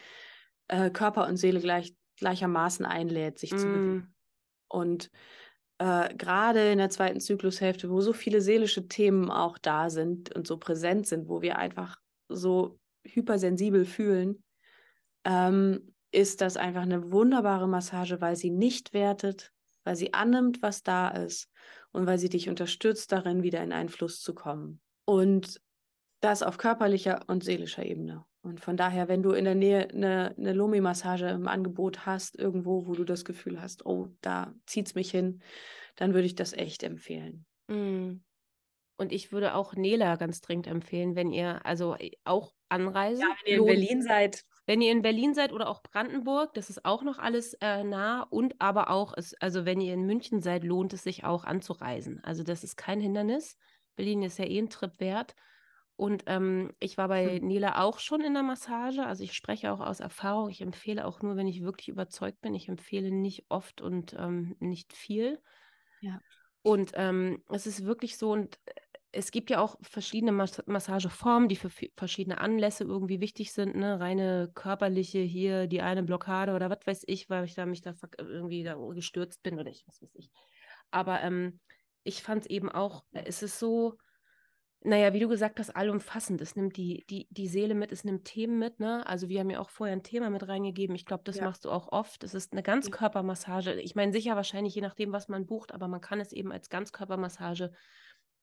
äh, Körper und Seele gleich, gleichermaßen einlädt, sich mhm. zu bewegen. Mhm. Und äh, gerade in der zweiten Zyklushälfte, wo so viele seelische Themen auch da sind und so präsent sind, wo wir einfach so hypersensibel fühlen, ähm, ist das einfach eine wunderbare Massage, weil sie nicht wertet, weil sie annimmt, was da ist und weil sie dich unterstützt, darin wieder in einen Fluss zu kommen. Und das auf körperlicher und seelischer Ebene. Und von daher, wenn du in der Nähe eine, eine Lomi-Massage im Angebot hast, irgendwo, wo du das Gefühl hast, oh, da zieht es mich hin, dann würde ich das echt empfehlen. Mm. Und ich würde auch Nela ganz dringend empfehlen, wenn ihr also äh, auch anreisen. Ja, wenn ihr in Berlin seid. Wenn ihr in Berlin seid oder auch Brandenburg, das ist auch noch alles äh, nah. Und aber auch, es, also wenn ihr in München seid, lohnt es sich auch anzureisen. Also das ist kein Hindernis. Berlin ist ja eh ein Trip wert. Und ähm, ich war bei hm. Nela auch schon in der Massage. Also ich spreche auch aus Erfahrung. Ich empfehle auch nur, wenn ich wirklich überzeugt bin. Ich empfehle nicht oft und ähm, nicht viel. Ja. Und ähm, es ist wirklich so, und äh, es gibt ja auch verschiedene Mas Massageformen, die für verschiedene Anlässe irgendwie wichtig sind, ne? Reine körperliche hier, die eine Blockade oder was weiß ich, weil ich da mich da irgendwie da gestürzt bin oder ich was weiß ich. Aber ähm, ich fand es eben auch, äh, es ist so, naja, wie du gesagt hast, allumfassend. Es nimmt die, die, die Seele mit, es nimmt Themen mit, ne? Also wir haben ja auch vorher ein Thema mit reingegeben. Ich glaube, das ja. machst du auch oft. Es ist eine Ganzkörpermassage. Ich meine, sicher wahrscheinlich je nachdem, was man bucht, aber man kann es eben als Ganzkörpermassage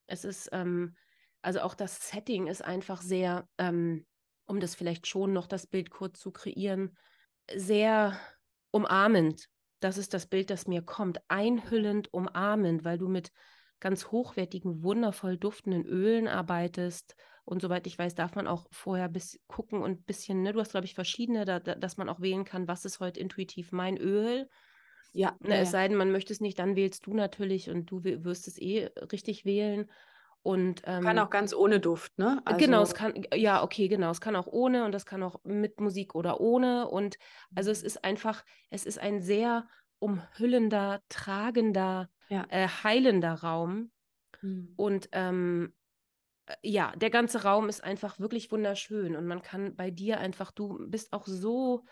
es ist, ähm, also auch das Setting ist einfach sehr, ähm, um das vielleicht schon noch das Bild kurz zu kreieren. sehr umarmend. Das ist das Bild, das mir kommt. Einhüllend, umarmend, weil du mit ganz hochwertigen, wundervoll duftenden Ölen arbeitest. Und soweit ich weiß, darf man auch vorher bis gucken und ein bisschen, ne, du hast, glaube ich, verschiedene, da, da, dass man auch wählen kann, was ist heute intuitiv mein Öl. Ja. Ne, ja es sei denn, man möchte es nicht, dann wählst du natürlich und du wirst es eh richtig wählen. Und, ähm, kann auch ganz ohne Duft, ne? Also, genau, es kann, ja, okay, genau, es kann auch ohne und das kann auch mit Musik oder ohne. Und also es ist einfach, es ist ein sehr umhüllender, tragender, ja. äh, heilender Raum. Mhm. Und ähm, äh, ja, der ganze Raum ist einfach wirklich wunderschön und man kann bei dir einfach, du bist auch so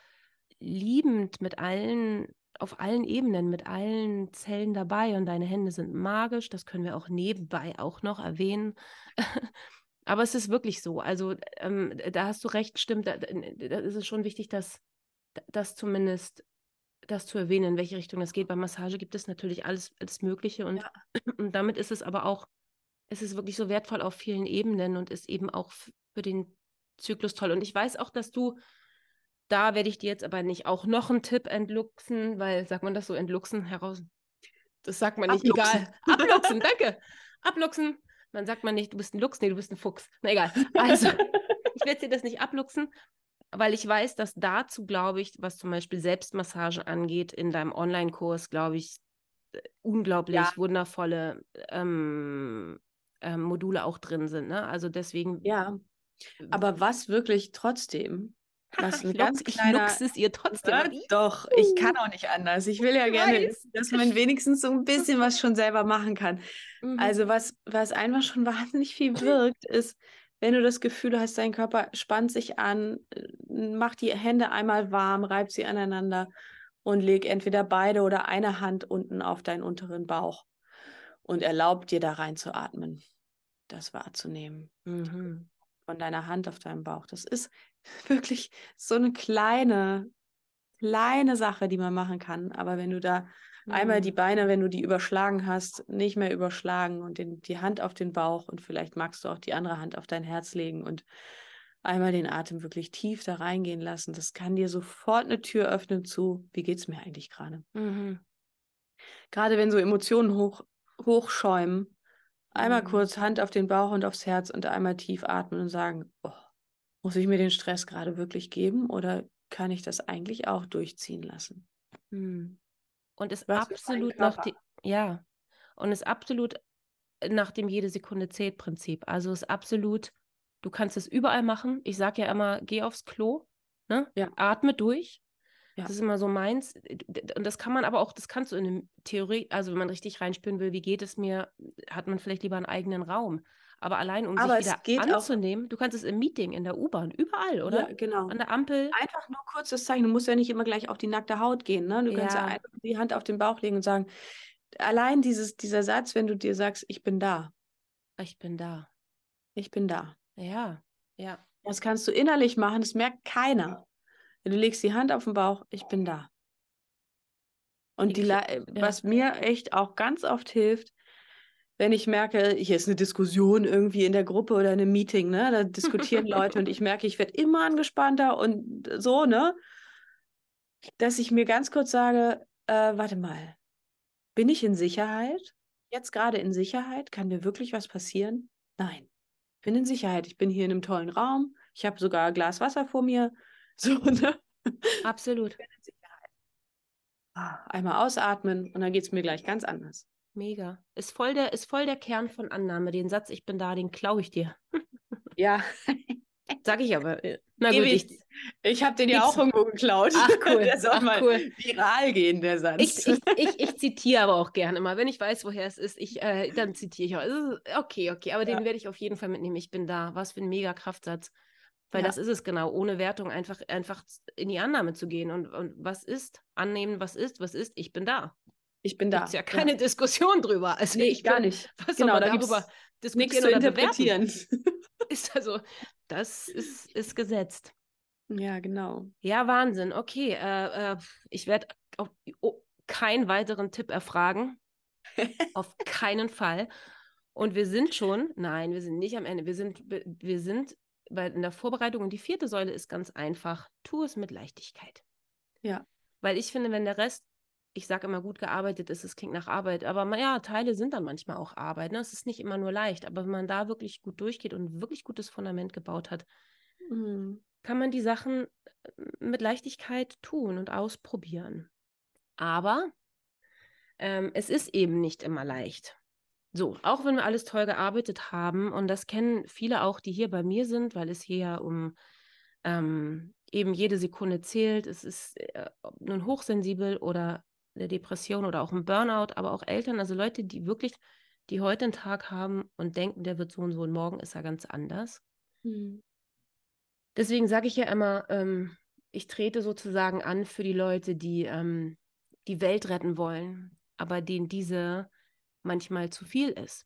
liebend mit allen, auf allen Ebenen, mit allen Zellen dabei und deine Hände sind magisch, das können wir auch nebenbei auch noch erwähnen. [LAUGHS] Aber es ist wirklich so. Also ähm, da hast du recht, stimmt, da, da ist es schon wichtig, dass das zumindest das zu erwähnen, in welche Richtung das geht. Bei Massage gibt es natürlich alles, alles Mögliche und, ja. [CLEARS THROAT] und damit ist es aber auch, es ist wirklich so wertvoll auf vielen Ebenen und ist eben auch für den Zyklus toll. Und ich weiß auch, dass du, da werde ich dir jetzt aber nicht auch noch einen Tipp entluxen, weil, sagt man das so, entluxen heraus, das sagt man nicht, Abluchsen. egal. Abluchsen, [LAUGHS] danke. Abluchsen. Man sagt man nicht, du bist ein Lux, nee, du bist ein Fuchs. Na egal. [LAUGHS] Also, ich werde dir das nicht abluchsen, weil ich weiß, dass dazu, glaube ich, was zum Beispiel Selbstmassage angeht, in deinem Online-Kurs, glaube ich, äh, unglaublich ja. wundervolle ähm, ähm, Module auch drin sind. Ne? Also deswegen. Ja. Aber was wirklich trotzdem, was ein [LAUGHS] ganz lux, kleiner, ich es ihr trotzdem. Ja, doch, ich kann auch nicht anders. Ich will ja ich gerne, weiß. dass man wenigstens so ein bisschen was schon selber machen kann. Mhm. Also was, was einfach schon [LAUGHS] wahnsinnig viel [LAUGHS] wirkt, ist, wenn du das Gefühl hast, dein Körper spannt sich an, äh, mach die Hände einmal warm, reib sie aneinander und leg entweder beide oder eine Hand unten auf deinen unteren Bauch und erlaub dir da rein zu atmen, das wahrzunehmen. Mhm. Von deiner Hand auf deinem Bauch. Das ist wirklich so eine kleine, kleine Sache, die man machen kann. Aber wenn du da Einmal die mhm. Beine, wenn du die überschlagen hast, nicht mehr überschlagen und den, die Hand auf den Bauch und vielleicht magst du auch die andere Hand auf dein Herz legen und einmal den Atem wirklich tief da reingehen lassen. Das kann dir sofort eine Tür öffnen zu, wie geht es mir eigentlich gerade? Mhm. Gerade wenn so Emotionen hoch, hochschäumen, einmal mhm. kurz Hand auf den Bauch und aufs Herz und einmal tief atmen und sagen, oh, muss ich mir den Stress gerade wirklich geben oder kann ich das eigentlich auch durchziehen lassen? Mhm und ist Was absolut nach dem, ja, und ist absolut nach dem jede Sekunde zählt Prinzip. Also ist absolut, du kannst es überall machen. Ich sage ja immer, geh aufs Klo, ne? Ja. atme durch. Ja. Das ist immer so meins. Und das kann man aber auch, das kannst du in der Theorie, also wenn man richtig reinspüren will, wie geht es mir, hat man vielleicht lieber einen eigenen Raum. Aber allein, um Aber sich wieder anzunehmen, auch, du kannst es im Meeting, in der U-Bahn, überall, oder? Ja, genau. An der Ampel. Einfach nur kurzes Zeichen. Du musst ja nicht immer gleich auf die nackte Haut gehen. Ne? Du kannst ja einfach die Hand auf den Bauch legen und sagen, allein dieses, dieser Satz, wenn du dir sagst, ich bin da. Ich bin da. Ich bin da. Ja, ja. Das kannst du innerlich machen, das merkt keiner. Du legst die Hand auf den Bauch, ich bin da. Und die, ja. was mir echt auch ganz oft hilft, wenn ich merke, hier ist eine Diskussion irgendwie in der Gruppe oder in einem Meeting, ne? Da diskutieren [LAUGHS] Leute und ich merke, ich werde immer angespannter und so, ne? Dass ich mir ganz kurz sage, äh, warte mal, bin ich in Sicherheit? Jetzt gerade in Sicherheit? Kann mir wirklich was passieren? Nein. Ich bin in Sicherheit. Ich bin hier in einem tollen Raum. Ich habe sogar ein Glas Wasser vor mir. [LAUGHS] So, ne? Absolut. Ah, einmal ausatmen und dann geht es mir gleich ganz anders. Mega. Ist voll, der, ist voll der Kern von Annahme. Den Satz, ich bin da, den klaue ich dir. [LAUGHS] ja. Sag ich aber. Äh, na gut, ich, ich habe den ja auch irgendwo geklaut. Ach [LAUGHS] cool. Der soll Ach, mal cool. viral gehen, der Satz. Ich, ich, ich, ich, [LAUGHS] zitiere aber auch gerne immer. Wenn ich weiß, woher es ist, ich, äh, dann zitiere ich auch. Okay, okay, aber ja. den werde ich auf jeden Fall mitnehmen. Ich bin da. Was für ein mega Kraftsatz. Weil ja. das ist es genau, ohne Wertung einfach, einfach in die Annahme zu gehen. Und, und was ist? Annehmen, was ist, was ist, ich bin da. Ich bin da. Gibt ja keine ja. Diskussion drüber. Also nee, ich gar nicht. [LAUGHS] Was genau, man darüber diskutieren zu interpretieren. [LAUGHS] ist also, das ist, ist gesetzt. Ja, genau. Ja, Wahnsinn. Okay, äh, äh, ich werde oh, keinen weiteren Tipp erfragen. [LAUGHS] Auf keinen Fall. Und wir sind schon, nein, wir sind nicht am Ende. Wir sind, wir sind bei, in der Vorbereitung und die vierte Säule ist ganz einfach. Tu es mit Leichtigkeit. Ja. Weil ich finde, wenn der Rest, ich sage immer gut gearbeitet ist, es klingt nach Arbeit, aber ja, Teile sind dann manchmal auch Arbeit. Ne? Es ist nicht immer nur leicht, aber wenn man da wirklich gut durchgeht und wirklich gutes Fundament gebaut hat, mhm. kann man die Sachen äh, mit Leichtigkeit tun und ausprobieren. Aber ähm, es ist eben nicht immer leicht. So, auch wenn wir alles toll gearbeitet haben, und das kennen viele auch, die hier bei mir sind, weil es hier ja um ähm, eben jede Sekunde zählt. Es ist äh, nun hochsensibel oder eine Depression oder auch ein Burnout, aber auch Eltern, also Leute, die wirklich, die heute einen Tag haben und denken, der wird so und so und morgen ist er ganz anders. Mhm. Deswegen sage ich ja immer, ähm, ich trete sozusagen an für die Leute, die ähm, die Welt retten wollen, aber denen diese manchmal zu viel ist.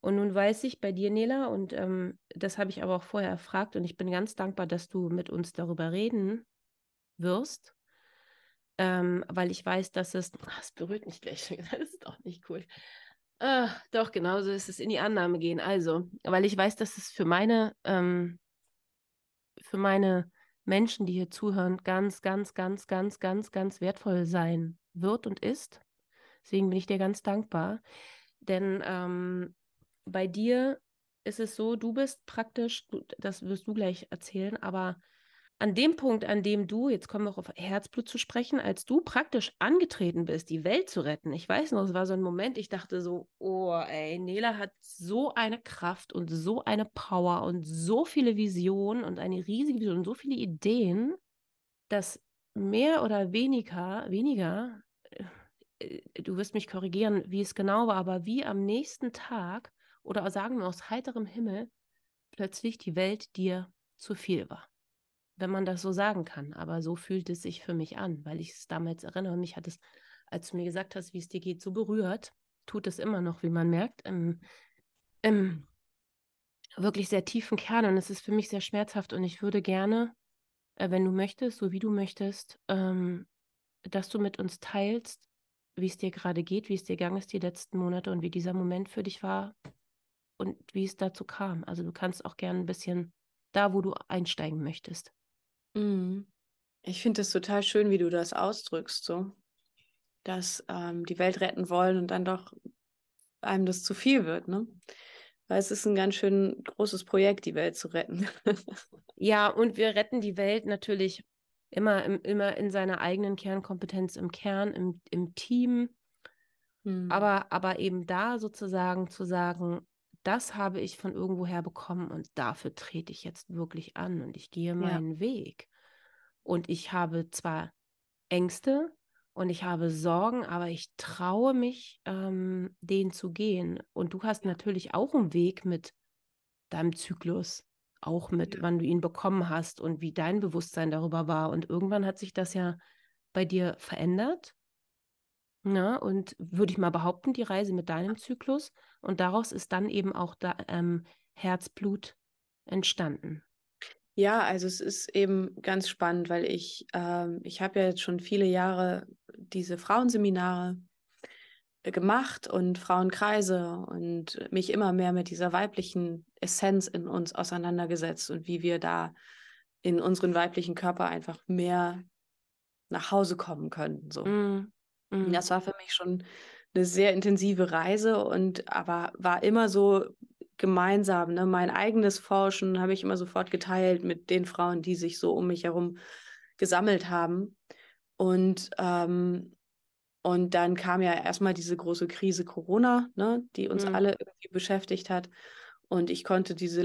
Und nun weiß ich bei dir, Nela, und ähm, das habe ich aber auch vorher erfragt, und ich bin ganz dankbar, dass du mit uns darüber reden wirst, ähm, weil ich weiß, dass es, ach, es berührt mich gleich, [LAUGHS] das ist doch nicht cool. Ah, doch, genauso ist es in die Annahme gehen. Also, weil ich weiß, dass es für meine, ähm, für meine Menschen, die hier zuhören, ganz, ganz, ganz, ganz, ganz, ganz wertvoll sein wird und ist. Deswegen bin ich dir ganz dankbar. Denn ähm, bei dir ist es so, du bist praktisch, das wirst du gleich erzählen, aber an dem Punkt, an dem du, jetzt kommen wir auch auf Herzblut zu sprechen, als du praktisch angetreten bist, die Welt zu retten. Ich weiß noch, es war so ein Moment, ich dachte so, oh, ey, Nela hat so eine Kraft und so eine Power und so viele Visionen und eine riesige Vision und so viele Ideen, dass mehr oder weniger, weniger, äh, du wirst mich korrigieren, wie es genau war, aber wie am nächsten Tag oder sagen wir aus heiterem Himmel plötzlich die Welt dir zu viel war wenn man das so sagen kann. Aber so fühlt es sich für mich an, weil ich es damals erinnere. Mich hat es, als du mir gesagt hast, wie es dir geht, so berührt. Tut es immer noch, wie man merkt, im, im wirklich sehr tiefen Kern. Und es ist für mich sehr schmerzhaft. Und ich würde gerne, äh, wenn du möchtest, so wie du möchtest, ähm, dass du mit uns teilst, wie es dir gerade geht, wie es dir gegangen ist die letzten Monate und wie dieser Moment für dich war und wie es dazu kam. Also du kannst auch gerne ein bisschen da, wo du einsteigen möchtest. Mhm. Ich finde es total schön, wie du das ausdrückst, so, dass ähm, die Welt retten wollen und dann doch einem das zu viel wird, ne? Weil es ist ein ganz schön großes Projekt, die Welt zu retten. [LAUGHS] ja, und wir retten die Welt natürlich immer, im, immer in seiner eigenen Kernkompetenz im Kern, im, im Team. Hm. Aber, aber eben da sozusagen zu sagen, das habe ich von irgendwoher bekommen und dafür trete ich jetzt wirklich an und ich gehe meinen ja. Weg. Und ich habe zwar Ängste und ich habe Sorgen, aber ich traue mich, ähm, den zu gehen. Und du hast natürlich auch einen Weg mit deinem Zyklus, auch mit, ja. wann du ihn bekommen hast und wie dein Bewusstsein darüber war. Und irgendwann hat sich das ja bei dir verändert. Ja, ne? und würde ich mal behaupten, die Reise mit deinem Zyklus. Und daraus ist dann eben auch da, ähm, Herzblut entstanden. Ja, also es ist eben ganz spannend, weil ich, ähm, ich habe ja jetzt schon viele Jahre diese Frauenseminare gemacht und Frauenkreise und mich immer mehr mit dieser weiblichen Essenz in uns auseinandergesetzt und wie wir da in unseren weiblichen Körper einfach mehr nach Hause kommen können. So. Mm. Mhm. Das war für mich schon eine sehr intensive Reise und aber war immer so gemeinsam. Ne? Mein eigenes Forschen habe ich immer sofort geteilt mit den Frauen, die sich so um mich herum gesammelt haben. Und, ähm, und dann kam ja erstmal diese große Krise Corona, ne? die uns mhm. alle irgendwie beschäftigt hat. Und ich konnte diese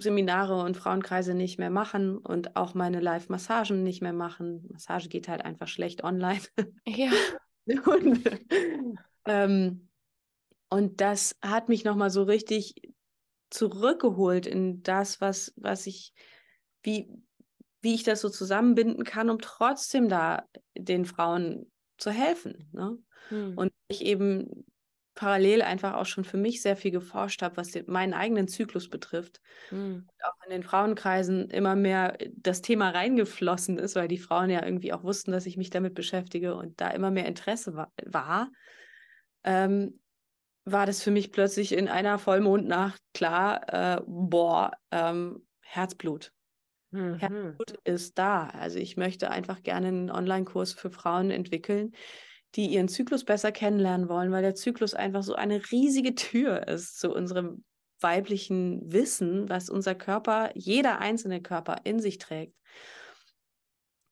Live-Seminare und Frauenkreise nicht mehr machen und auch meine Live-Massagen nicht mehr machen. Massage geht halt einfach schlecht online. Ja. [LAUGHS] und, ähm, und das hat mich nochmal so richtig zurückgeholt in das, was, was ich, wie, wie ich das so zusammenbinden kann, um trotzdem da den Frauen zu helfen. Ne? Hm. Und ich eben parallel einfach auch schon für mich sehr viel geforscht habe, was den, meinen eigenen Zyklus betrifft. Hm. Auch in den Frauenkreisen immer mehr das Thema reingeflossen ist, weil die Frauen ja irgendwie auch wussten, dass ich mich damit beschäftige und da immer mehr Interesse war. war. Ähm, war das für mich plötzlich in einer Vollmondnacht klar, äh, boah, ähm, Herzblut. Mhm. Herzblut ist da. Also ich möchte einfach gerne einen Online-Kurs für Frauen entwickeln, die ihren Zyklus besser kennenlernen wollen, weil der Zyklus einfach so eine riesige Tür ist zu unserem weiblichen Wissen, was unser Körper, jeder einzelne Körper in sich trägt.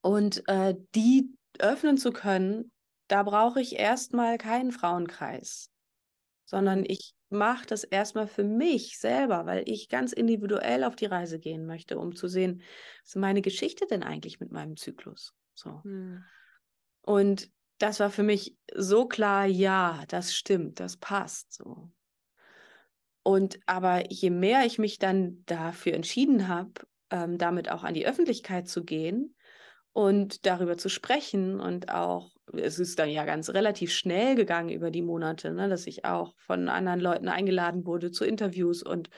Und äh, die öffnen zu können, da brauche ich erstmal keinen Frauenkreis, sondern ich mache das erstmal für mich selber, weil ich ganz individuell auf die Reise gehen möchte, um zu sehen, was ist meine Geschichte denn eigentlich mit meinem Zyklus? So. Hm. Und das war für mich so klar, ja, das stimmt, das passt so. Und aber je mehr ich mich dann dafür entschieden habe, ähm, damit auch an die Öffentlichkeit zu gehen und darüber zu sprechen und auch, es ist dann ja ganz relativ schnell gegangen über die Monate, ne, dass ich auch von anderen Leuten eingeladen wurde zu Interviews und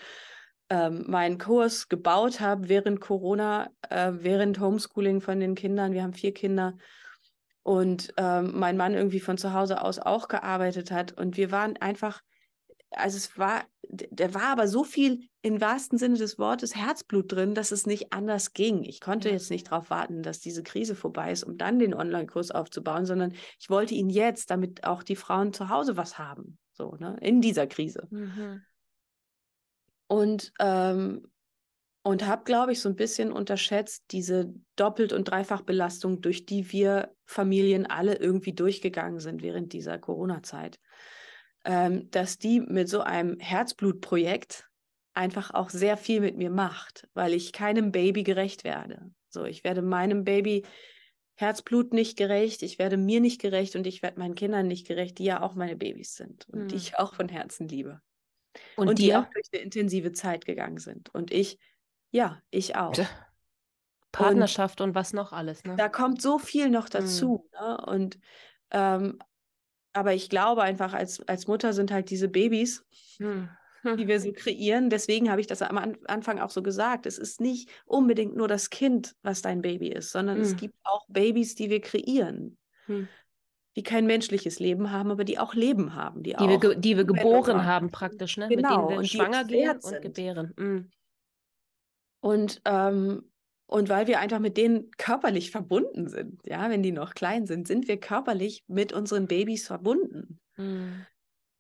ähm, meinen Kurs gebaut habe während Corona, äh, während Homeschooling von den Kindern. Wir haben vier Kinder und ähm, mein Mann irgendwie von zu Hause aus auch gearbeitet hat und wir waren einfach also es war, da war aber so viel im wahrsten Sinne des Wortes Herzblut drin, dass es nicht anders ging. Ich konnte ja. jetzt nicht darauf warten, dass diese Krise vorbei ist, um dann den Online-Kurs aufzubauen, sondern ich wollte ihn jetzt, damit auch die Frauen zu Hause was haben, so, ne, in dieser Krise. Mhm. Und, ähm, und habe, glaube ich, so ein bisschen unterschätzt diese Doppelt- und Dreifachbelastung, durch die wir Familien alle irgendwie durchgegangen sind während dieser Corona-Zeit ähm, dass die mit so einem Herzblutprojekt einfach auch sehr viel mit mir macht, weil ich keinem Baby gerecht werde. So, ich werde meinem Baby Herzblut nicht gerecht, ich werde mir nicht gerecht und ich werde meinen Kindern nicht gerecht, die ja auch meine Babys sind und hm. die ich auch von Herzen liebe. Und, und die auch durch eine intensive Zeit gegangen sind. Und ich, ja, ich auch. Partnerschaft und, und was noch alles. Ne? Da kommt so viel noch hm. dazu. Hm. Ne? Und ähm, aber ich glaube einfach, als, als Mutter sind halt diese Babys, hm. die [LAUGHS] wir so kreieren. Deswegen habe ich das am Anfang auch so gesagt. Es ist nicht unbedingt nur das Kind, was dein Baby ist, sondern hm. es gibt auch Babys, die wir kreieren. Hm. Die kein menschliches Leben haben, aber die auch Leben haben. Die, die auch wir, die wir geboren haben, praktisch, ne? Genau. Mit denen wir und schwanger gehen und gebären. Und ähm, und weil wir einfach mit denen körperlich verbunden sind, ja, wenn die noch klein sind, sind wir körperlich mit unseren Babys verbunden. Mhm.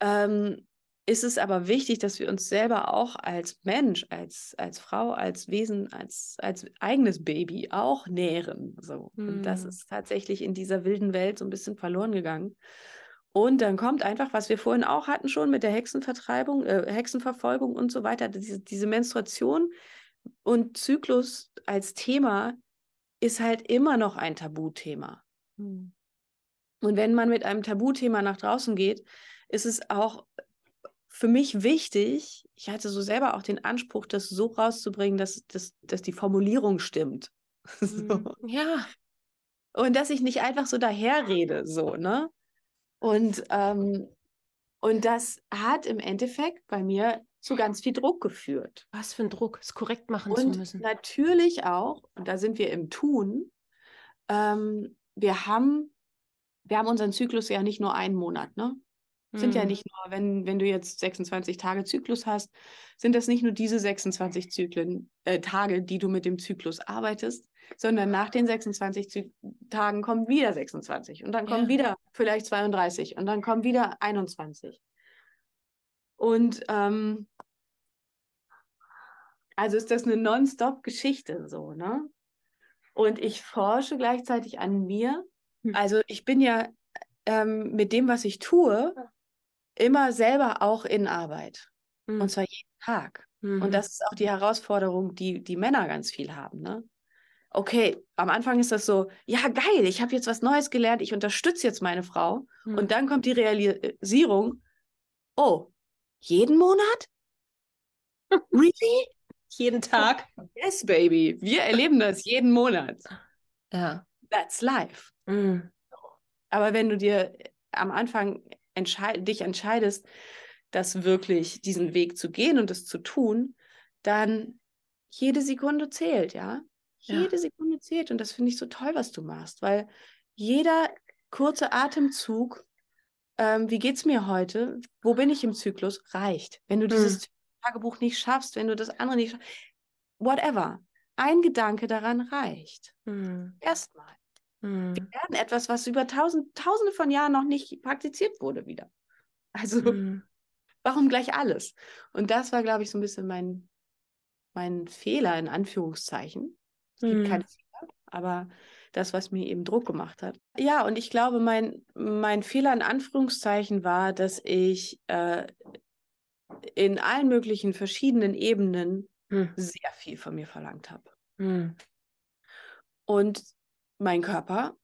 Ähm, ist es aber wichtig, dass wir uns selber auch als Mensch, als, als Frau, als Wesen, als, als eigenes Baby auch nähren. So. Mhm. Und das hm. ist tatsächlich in dieser wilden Welt so ein bisschen verloren gegangen. Und dann kommt einfach, was wir vorhin auch hatten schon mit der Hexenvertreibung, äh, Hexenverfolgung und so weiter, diese, diese Menstruation, und Zyklus als Thema ist halt immer noch ein Tabuthema. Hm. Und wenn man mit einem Tabuthema nach draußen geht, ist es auch für mich wichtig, ich hatte so selber auch den Anspruch, das so rauszubringen, dass, dass, dass die Formulierung stimmt. [LAUGHS] so. Hm. Ja. Und dass ich nicht einfach so daherrede, so, ne? Und, ähm, und das hat im Endeffekt bei mir zu ganz viel Druck geführt. Was für ein Druck, es korrekt machen und zu müssen. Natürlich auch, und da sind wir im Tun, ähm, wir haben, wir haben unseren Zyklus ja nicht nur einen Monat, ne? Sind ja mhm. nicht nur, wenn, wenn du jetzt 26 Tage Zyklus hast, sind das nicht nur diese 26 Zyklen, äh, Tage, die du mit dem Zyklus arbeitest, sondern nach den 26 Zy Tagen kommen wieder 26 und dann kommen ja. wieder vielleicht 32 und dann kommen wieder 21. Und ähm, also ist das eine Non-Stop-Geschichte so, ne? Und ich forsche gleichzeitig an mir. Hm. Also ich bin ja ähm, mit dem, was ich tue, immer selber auch in Arbeit. Mhm. Und zwar jeden Tag. Mhm. Und das ist auch die Herausforderung, die die Männer ganz viel haben, ne? Okay, am Anfang ist das so, ja geil, ich habe jetzt was Neues gelernt, ich unterstütze jetzt meine Frau. Mhm. Und dann kommt die Realisierung, oh, jeden Monat? Really? jeden Tag? Yes, baby. Wir erleben das jeden Monat. Ja. That's life. Mm. Aber wenn du dir am Anfang entscheid dich entscheidest, das wirklich diesen Weg zu gehen und es zu tun, dann jede Sekunde zählt, ja? Jede ja. Sekunde zählt. Und das finde ich so toll, was du machst, weil jeder kurze Atemzug ähm, wie geht's mir heute? Wo bin ich im Zyklus? Reicht. Wenn du dieses hm. Tagebuch nicht schaffst, wenn du das andere nicht schaffst, whatever. ein Gedanke daran reicht. Mhm. Erstmal. Mhm. Wir werden etwas, was über tausend, tausende von Jahren noch nicht praktiziert wurde, wieder. Also, mhm. warum gleich alles? Und das war, glaube ich, so ein bisschen mein, mein Fehler in Anführungszeichen. Es gibt keine Fehler, aber das, was mir eben Druck gemacht hat. Ja, und ich glaube, mein, mein Fehler in Anführungszeichen war, dass ich äh, in allen möglichen verschiedenen Ebenen hm. sehr viel von mir verlangt habe. Hm. Und mein Körper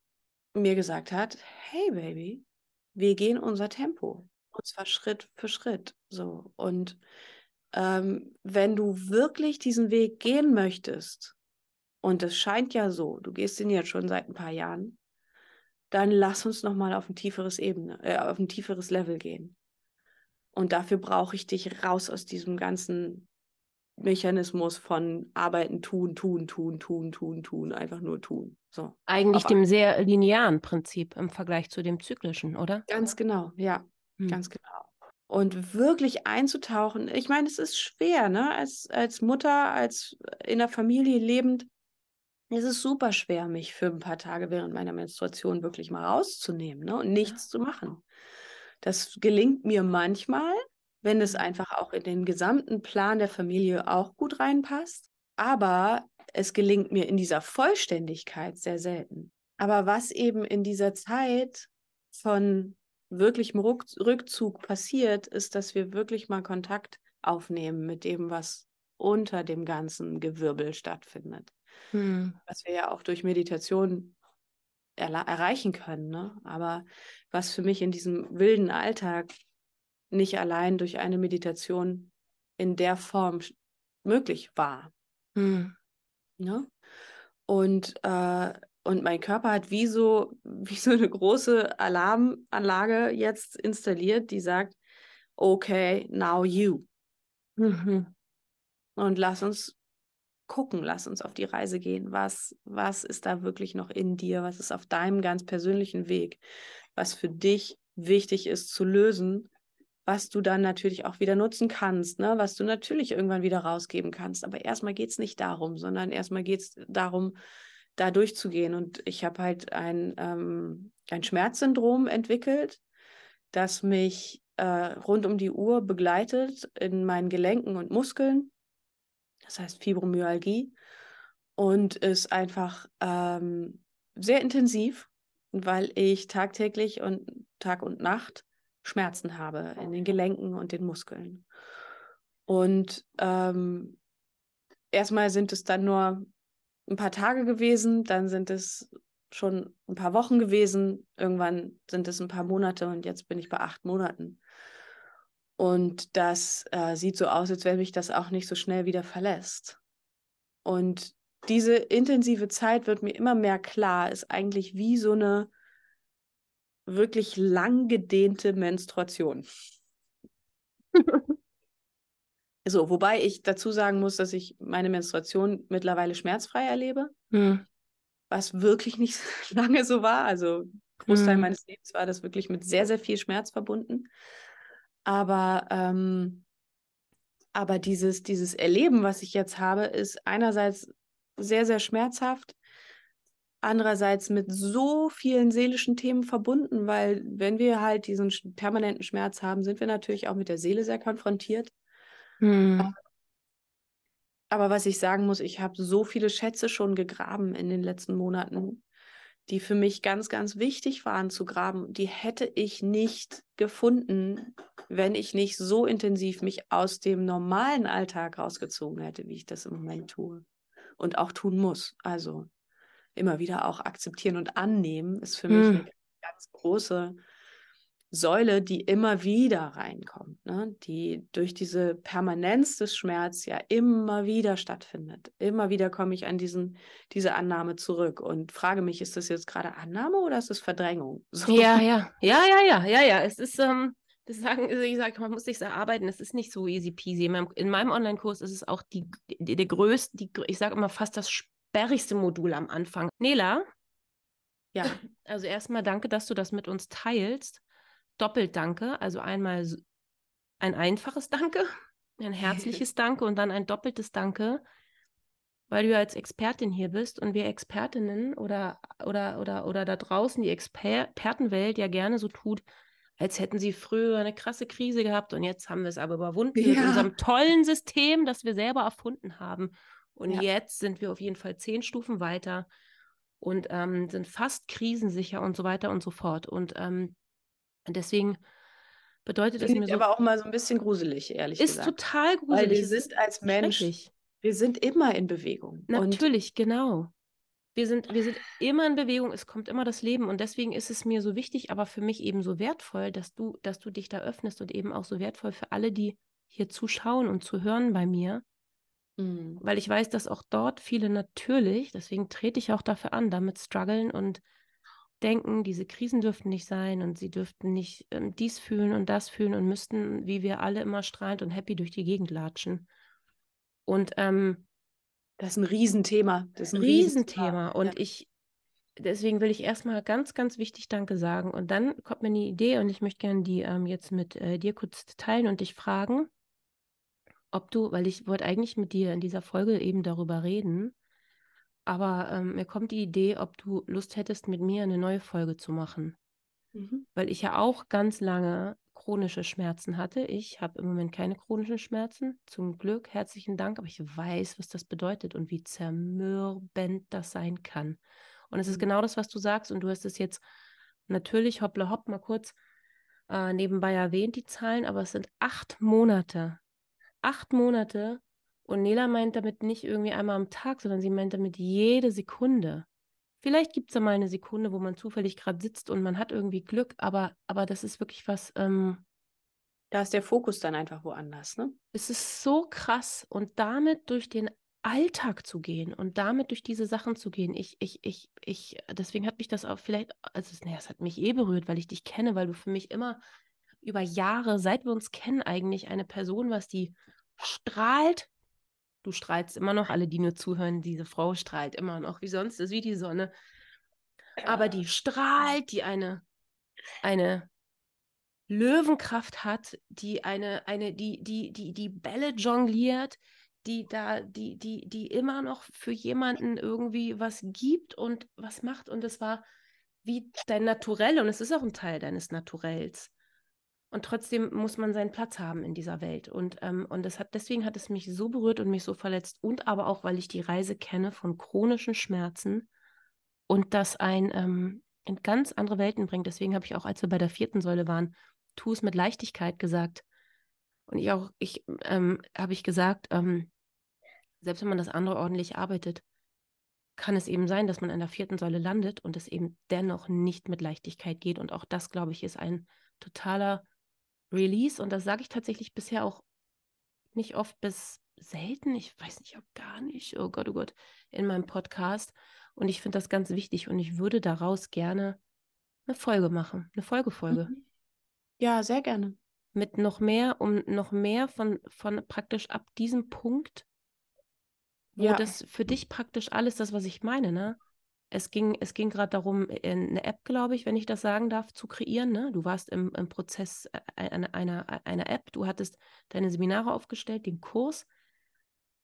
mir gesagt hat, hey Baby, wir gehen unser Tempo. Und zwar Schritt für Schritt. So. Und ähm, wenn du wirklich diesen Weg gehen möchtest, und es scheint ja so, du gehst den jetzt schon seit ein paar Jahren, dann lass uns nochmal auf ein tieferes Ebene, äh, auf ein tieferes Level gehen. Und dafür brauche ich dich raus aus diesem ganzen Mechanismus von arbeiten, tun, tun, tun, tun, tun, tun, einfach nur tun. So. Eigentlich Auf dem sehr linearen Prinzip im Vergleich zu dem zyklischen, oder? Ganz genau, ja, hm. ganz genau. Und wirklich einzutauchen, ich meine, es ist schwer, ne? Als, als Mutter, als in der Familie lebend, es ist super schwer, mich für ein paar Tage während meiner Menstruation wirklich mal rauszunehmen ne? und nichts ja. zu machen. Das gelingt mir manchmal, wenn es einfach auch in den gesamten Plan der Familie auch gut reinpasst. Aber es gelingt mir in dieser Vollständigkeit sehr selten. Aber was eben in dieser Zeit von wirklichem Rückzug passiert, ist, dass wir wirklich mal Kontakt aufnehmen mit dem, was unter dem ganzen Gewirbel stattfindet. Hm. Was wir ja auch durch Meditation erreichen können. Ne? Aber was für mich in diesem wilden Alltag nicht allein durch eine Meditation in der Form möglich war. Hm. Ne? Und, äh, und mein Körper hat wie so, [LAUGHS] wie so eine große Alarmanlage jetzt installiert, die sagt, okay, now you. Mhm. Und lass uns gucken, lass uns auf die Reise gehen. Was, was ist da wirklich noch in dir? Was ist auf deinem ganz persönlichen Weg, was für dich wichtig ist zu lösen, was du dann natürlich auch wieder nutzen kannst, ne? was du natürlich irgendwann wieder rausgeben kannst. Aber erstmal geht es nicht darum, sondern erstmal geht es darum, da durchzugehen. Und ich habe halt ein, ähm, ein Schmerzsyndrom entwickelt, das mich äh, rund um die Uhr begleitet in meinen Gelenken und Muskeln das heißt Fibromyalgie, und ist einfach ähm, sehr intensiv, weil ich tagtäglich und Tag und Nacht Schmerzen habe in den Gelenken und den Muskeln. Und ähm, erstmal sind es dann nur ein paar Tage gewesen, dann sind es schon ein paar Wochen gewesen, irgendwann sind es ein paar Monate und jetzt bin ich bei acht Monaten. Und das äh, sieht so aus, als wenn mich das auch nicht so schnell wieder verlässt. Und diese intensive Zeit wird mir immer mehr klar, ist eigentlich wie so eine wirklich lang gedehnte Menstruation. [LAUGHS] so, wobei ich dazu sagen muss, dass ich meine Menstruation mittlerweile schmerzfrei erlebe, hm. was wirklich nicht [LAUGHS] lange so war. Also Großteil hm. meines Lebens war das wirklich mit sehr, sehr viel Schmerz verbunden. Aber, ähm, aber dieses, dieses Erleben, was ich jetzt habe, ist einerseits sehr, sehr schmerzhaft, andererseits mit so vielen seelischen Themen verbunden, weil wenn wir halt diesen permanenten Schmerz haben, sind wir natürlich auch mit der Seele sehr konfrontiert. Hm. Aber was ich sagen muss, ich habe so viele Schätze schon gegraben in den letzten Monaten, die für mich ganz, ganz wichtig waren zu graben. Die hätte ich nicht gefunden, wenn ich nicht so intensiv mich aus dem normalen Alltag rausgezogen hätte, wie ich das im Moment tue und auch tun muss. Also immer wieder auch akzeptieren und annehmen ist für mich hm. eine ganz große Säule, die immer wieder reinkommt, ne? die durch diese Permanenz des Schmerzes ja immer wieder stattfindet. Immer wieder komme ich an diesen, diese Annahme zurück und frage mich, ist das jetzt gerade Annahme oder ist es Verdrängung? [LAUGHS] So. Ja, ja, ja, ja, ja, ja, ja. Es ist, ähm, das sagen, also ich sage, man muss sich erarbeiten, es ist nicht so easy peasy. In meinem, in meinem Online-Kurs ist es auch die, die, der größte, die, ich sage immer fast das sperrigste Modul am Anfang. Nela? Ja. Also erstmal danke, dass du das mit uns teilst doppelt Danke. Also einmal ein einfaches Danke, ein [LAUGHS] herzliches Danke und dann ein doppeltes Danke, weil du ja als Expertin hier bist und wir Expertinnen oder, oder, oder, oder da draußen die Expertenwelt ja gerne so tut, als hätten sie früher eine krasse Krise gehabt und jetzt haben wir es aber überwunden ja. mit unserem tollen System, das wir selber erfunden haben. Und ja. jetzt sind wir auf jeden Fall zehn Stufen weiter und ähm, sind fast krisensicher und so weiter und so fort. Und ähm, deswegen bedeutet das mir so. aber auch mal so ein bisschen gruselig, ehrlich ist gesagt. Ist total gruselig. Weil wir sind als Mensch, wir sind immer in Bewegung. Natürlich, genau. Wir sind, wir sind immer in Bewegung, es kommt immer das Leben und deswegen ist es mir so wichtig, aber für mich eben so wertvoll, dass du, dass du dich da öffnest und eben auch so wertvoll für alle, die hier zuschauen und zu hören bei mir, mhm. weil ich weiß, dass auch dort viele natürlich, deswegen trete ich auch dafür an, damit strugglen und denken, diese Krisen dürften nicht sein und sie dürften nicht ähm, dies fühlen und das fühlen und müssten, wie wir alle immer strahlend und happy durch die Gegend latschen. Und ähm, das ist ein Riesenthema. Das ist ein Riesenthema. Und ja. ich, deswegen will ich erstmal ganz, ganz wichtig Danke sagen. Und dann kommt mir eine Idee und ich möchte gerne die ähm, jetzt mit äh, dir kurz teilen und dich fragen, ob du, weil ich wollte eigentlich mit dir in dieser Folge eben darüber reden, aber ähm, mir kommt die Idee, ob du Lust hättest, mit mir eine neue Folge zu machen. Mhm. Weil ich ja auch ganz lange chronische Schmerzen hatte. Ich habe im Moment keine chronischen Schmerzen. Zum Glück, herzlichen Dank. Aber ich weiß, was das bedeutet und wie zermürbend das sein kann. Und es ist mhm. genau das, was du sagst. Und du hast es jetzt natürlich hoppla hopp mal kurz äh, nebenbei erwähnt, die Zahlen. Aber es sind acht Monate. Acht Monate. Und Nela meint damit nicht irgendwie einmal am Tag, sondern sie meint damit jede Sekunde. Vielleicht gibt es da mal eine Sekunde, wo man zufällig gerade sitzt und man hat irgendwie Glück, aber, aber das ist wirklich was. Ähm, da ist der Fokus dann einfach woanders, ne? Es ist so krass und damit durch den Alltag zu gehen und damit durch diese Sachen zu gehen. Ich, ich, ich, ich, deswegen hat mich das auch vielleicht, also naja, es hat mich eh berührt, weil ich dich kenne, weil du für mich immer über Jahre, seit wir uns kennen, eigentlich eine Person warst, die strahlt Du strahlst immer noch, alle, die nur zuhören, diese Frau strahlt immer noch, wie sonst ist, wie die Sonne. Aber die strahlt, die eine, eine Löwenkraft hat, die eine, eine, die, die, die, die Bälle jongliert, die da, die, die, die immer noch für jemanden irgendwie was gibt und was macht. Und es war wie dein Naturell und es ist auch ein Teil deines Naturells. Und trotzdem muss man seinen Platz haben in dieser Welt. Und, ähm, und das hat, deswegen hat es mich so berührt und mich so verletzt. Und aber auch, weil ich die Reise kenne von chronischen Schmerzen und das ein ähm, in ganz andere Welten bringt. Deswegen habe ich auch, als wir bei der vierten Säule waren, tu es mit Leichtigkeit gesagt. Und ich auch, ich ähm, habe ich gesagt, ähm, selbst wenn man das andere ordentlich arbeitet, kann es eben sein, dass man an der vierten Säule landet und es eben dennoch nicht mit Leichtigkeit geht. Und auch das, glaube ich, ist ein totaler Release und das sage ich tatsächlich bisher auch nicht oft bis selten, ich weiß nicht, ob gar nicht, oh Gott, oh Gott, in meinem Podcast. Und ich finde das ganz wichtig und ich würde daraus gerne eine Folge machen, eine Folgefolge. Mhm. Ja, sehr gerne. Mit noch mehr, um noch mehr von, von praktisch ab diesem Punkt, wo ja. das für dich praktisch alles das, was ich meine, ne? Es ging, es ging gerade darum, äh, eine App, glaube ich, wenn ich das sagen darf, zu kreieren. Ne? Du warst im, im Prozess äh, einer, einer, einer App, du hattest deine Seminare aufgestellt, den Kurs.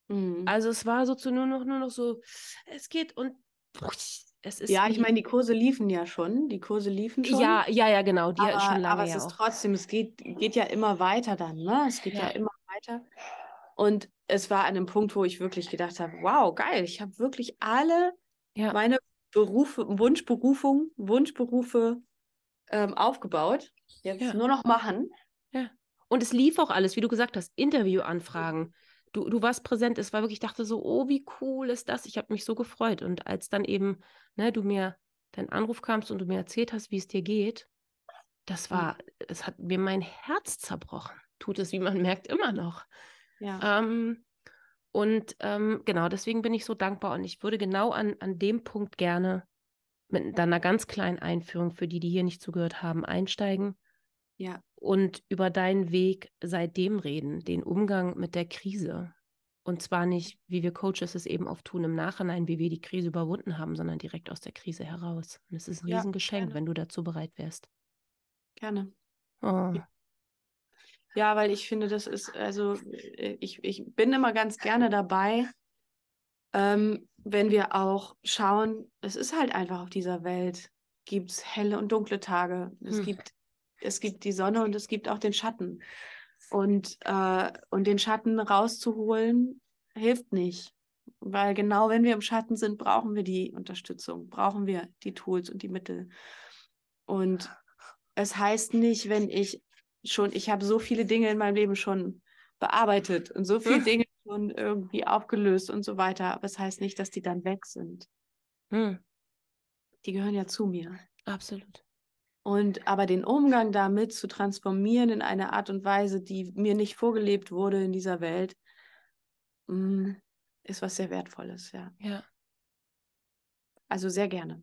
Mhm. Also es war so zu nur noch, nur noch so, es geht und es ist. Ja, ich meine, die Kurse liefen ja schon. Die Kurse liefen schon. Ja, ja, ja, genau. Die aber, schon lange aber es ist auch. trotzdem, es geht, geht ja immer weiter dann, ne? Es geht ja, ja immer weiter. Und es war an einem Punkt, wo ich wirklich gedacht habe, wow, geil, ich habe wirklich alle ja. meine Berufe, Wunschberufung, Wunschberufe ähm, aufgebaut. Jetzt ja. nur noch machen. Ja. Und es lief auch alles, wie du gesagt hast, Interviewanfragen. Du, du warst präsent. Es war wirklich, ich dachte so, oh, wie cool ist das? Ich habe mich so gefreut. Und als dann eben, ne, du mir deinen Anruf kamst und du mir erzählt hast, wie es dir geht, das war, es hat mir mein Herz zerbrochen. Tut es, wie man merkt, immer noch. Ja. Ähm, und ähm, genau, deswegen bin ich so dankbar und ich würde genau an, an dem Punkt gerne mit einer ganz kleinen Einführung für die, die hier nicht zugehört haben, einsteigen. Ja. Und über deinen Weg seitdem reden, den Umgang mit der Krise. Und zwar nicht, wie wir Coaches es eben oft tun im Nachhinein, wie wir die Krise überwunden haben, sondern direkt aus der Krise heraus. Und es ist ein ja, Riesengeschenk, gerne. wenn du dazu bereit wärst. Gerne. Oh. Ja, weil ich finde, das ist, also äh, ich, ich bin immer ganz gerne dabei, ähm, wenn wir auch schauen, es ist halt einfach auf dieser Welt, gibt es helle und dunkle Tage. Es, hm. gibt, es gibt die Sonne und es gibt auch den Schatten. Und, äh, und den Schatten rauszuholen, hilft nicht. Weil genau wenn wir im Schatten sind, brauchen wir die Unterstützung, brauchen wir die Tools und die Mittel. Und es heißt nicht, wenn ich schon, ich habe so viele Dinge in meinem Leben schon bearbeitet und so viele. Dinge schon irgendwie aufgelöst und so weiter, aber es heißt nicht, dass die dann weg sind. Hm. Die gehören ja zu mir. Absolut. Und aber den Umgang damit zu transformieren in eine Art und Weise, die mir nicht vorgelebt wurde in dieser Welt, mm, ist was sehr Wertvolles, ja. Ja. Also sehr gerne.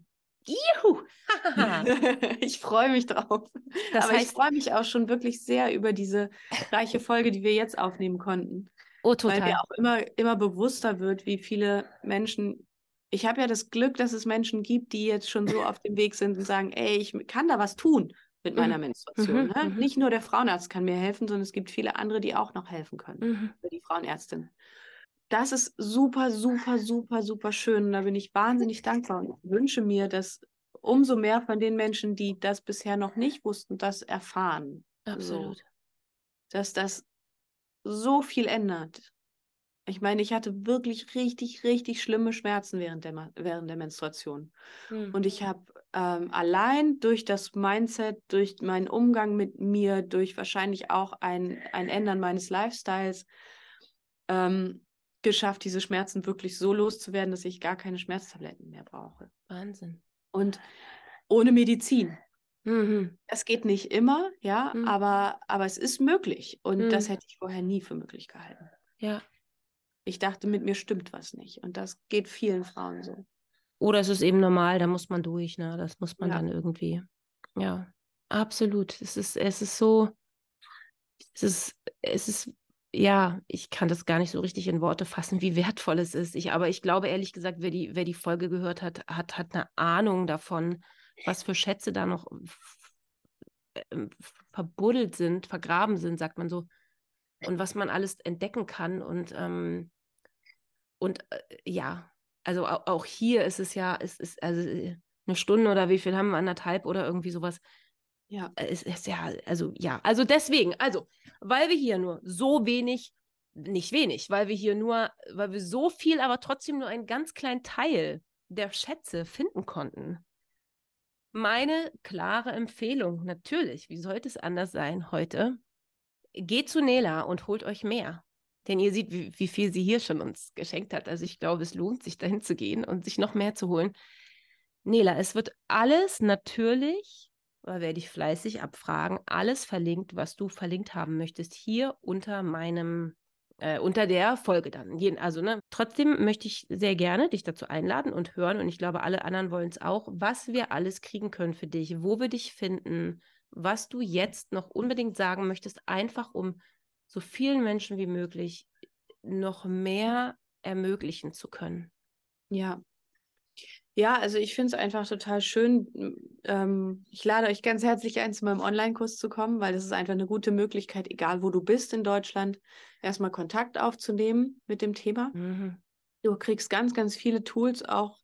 Juhu! [LAUGHS] ich freue mich drauf. Das Aber heißt, ich freue mich auch schon wirklich sehr über diese reiche Folge, die wir jetzt aufnehmen konnten. Oh, total. Weil mir auch immer, immer bewusster wird, wie viele Menschen ich habe ja das Glück, dass es Menschen gibt, die jetzt schon so auf dem Weg sind und sagen, ey, ich kann da was tun mit meiner mhm. Menstruation. Mhm. Ne? Mhm. Nicht nur der Frauenarzt kann mir helfen, sondern es gibt viele andere, die auch noch helfen können. Mhm. Die Frauenärztin. Das ist super, super, super, super schön. Und da bin ich wahnsinnig dankbar und wünsche mir, dass umso mehr von den Menschen, die das bisher noch nicht wussten, das erfahren. Absolut. So, dass das so viel ändert. Ich meine, ich hatte wirklich richtig, richtig schlimme Schmerzen während der, während der Menstruation. Mhm. Und ich habe ähm, allein durch das Mindset, durch meinen Umgang mit mir, durch wahrscheinlich auch ein, ein Ändern meines Lifestyles ähm, geschafft, diese Schmerzen wirklich so loszuwerden, dass ich gar keine Schmerztabletten mehr brauche. Wahnsinn. Und ohne Medizin. Mhm. Es geht nicht immer, ja, mhm. aber, aber es ist möglich. Und mhm. das hätte ich vorher nie für möglich gehalten. Ja, ich dachte, mit mir stimmt was nicht. Und das geht vielen Frauen so. Oder es ist eben normal, da muss man durch, ne? Das muss man ja. dann irgendwie. Ja, absolut. Es ist, es ist so, es ist, es ist, ja, ich kann das gar nicht so richtig in Worte fassen, wie wertvoll es ist. Ich, aber ich glaube, ehrlich gesagt, wer die, wer die Folge gehört hat, hat, hat eine Ahnung davon, was für Schätze da noch ähm, verbuddelt sind, vergraben sind, sagt man so und was man alles entdecken kann. Und, ähm, und äh, ja, also auch, hier ist es ja, es ist also äh, eine Stunde oder wie viel haben wir, anderthalb oder irgendwie sowas. Ja. Äh, es ist ja, also ja, also deswegen, also, weil wir hier nur so wenig, nicht wenig, weil wir hier nur, weil wir so viel, aber trotzdem nur einen ganz kleinen Teil der Schätze finden konnten. Meine klare Empfehlung, natürlich, wie sollte es anders sein heute? geht zu Nela und holt euch mehr. Denn ihr seht, wie, wie, viel sie hier schon uns geschenkt hat. Also ich glaube, es lohnt sich, dahin zu gehen und sich noch mehr zu holen. Nela, es wird alles natürlich, da werde ich fleißig abfragen, alles verlinkt, was du verlinkt haben möchtest, hier unter meinem, äh, unter der Folge dann. Also, ne, trotzdem möchte ich sehr gerne dich dazu einladen und hören, und ich glaube, alle anderen wollen es auch, was wir alles kriegen können für dich, wo wir dich finden, was du jetzt noch unbedingt sagen möchtest, einfach um so vielen Menschen wie möglich noch mehr ermöglichen zu können. Ja. Ja, also ich finde es einfach total schön. Ähm, ich lade euch ganz herzlich ein, zu meinem Online-Kurs zu kommen, weil das ist einfach eine gute Möglichkeit, egal wo du bist in Deutschland, erstmal Kontakt aufzunehmen mit dem Thema. Mhm. Du kriegst ganz, ganz viele Tools auch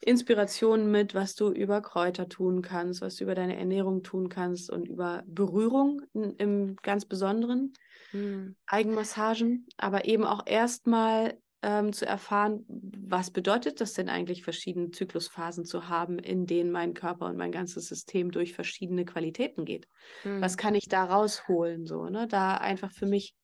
Inspirationen mit, was du über Kräuter tun kannst, was du über deine Ernährung tun kannst und über Berührung im ganz Besonderen, mhm. Eigenmassagen, aber eben auch erstmal ähm, zu erfahren, was bedeutet das denn eigentlich, verschiedene Zyklusphasen zu haben, in denen mein Körper und mein ganzes System durch verschiedene Qualitäten geht. Mhm. Was kann ich da rausholen? So, ne? Da einfach für mich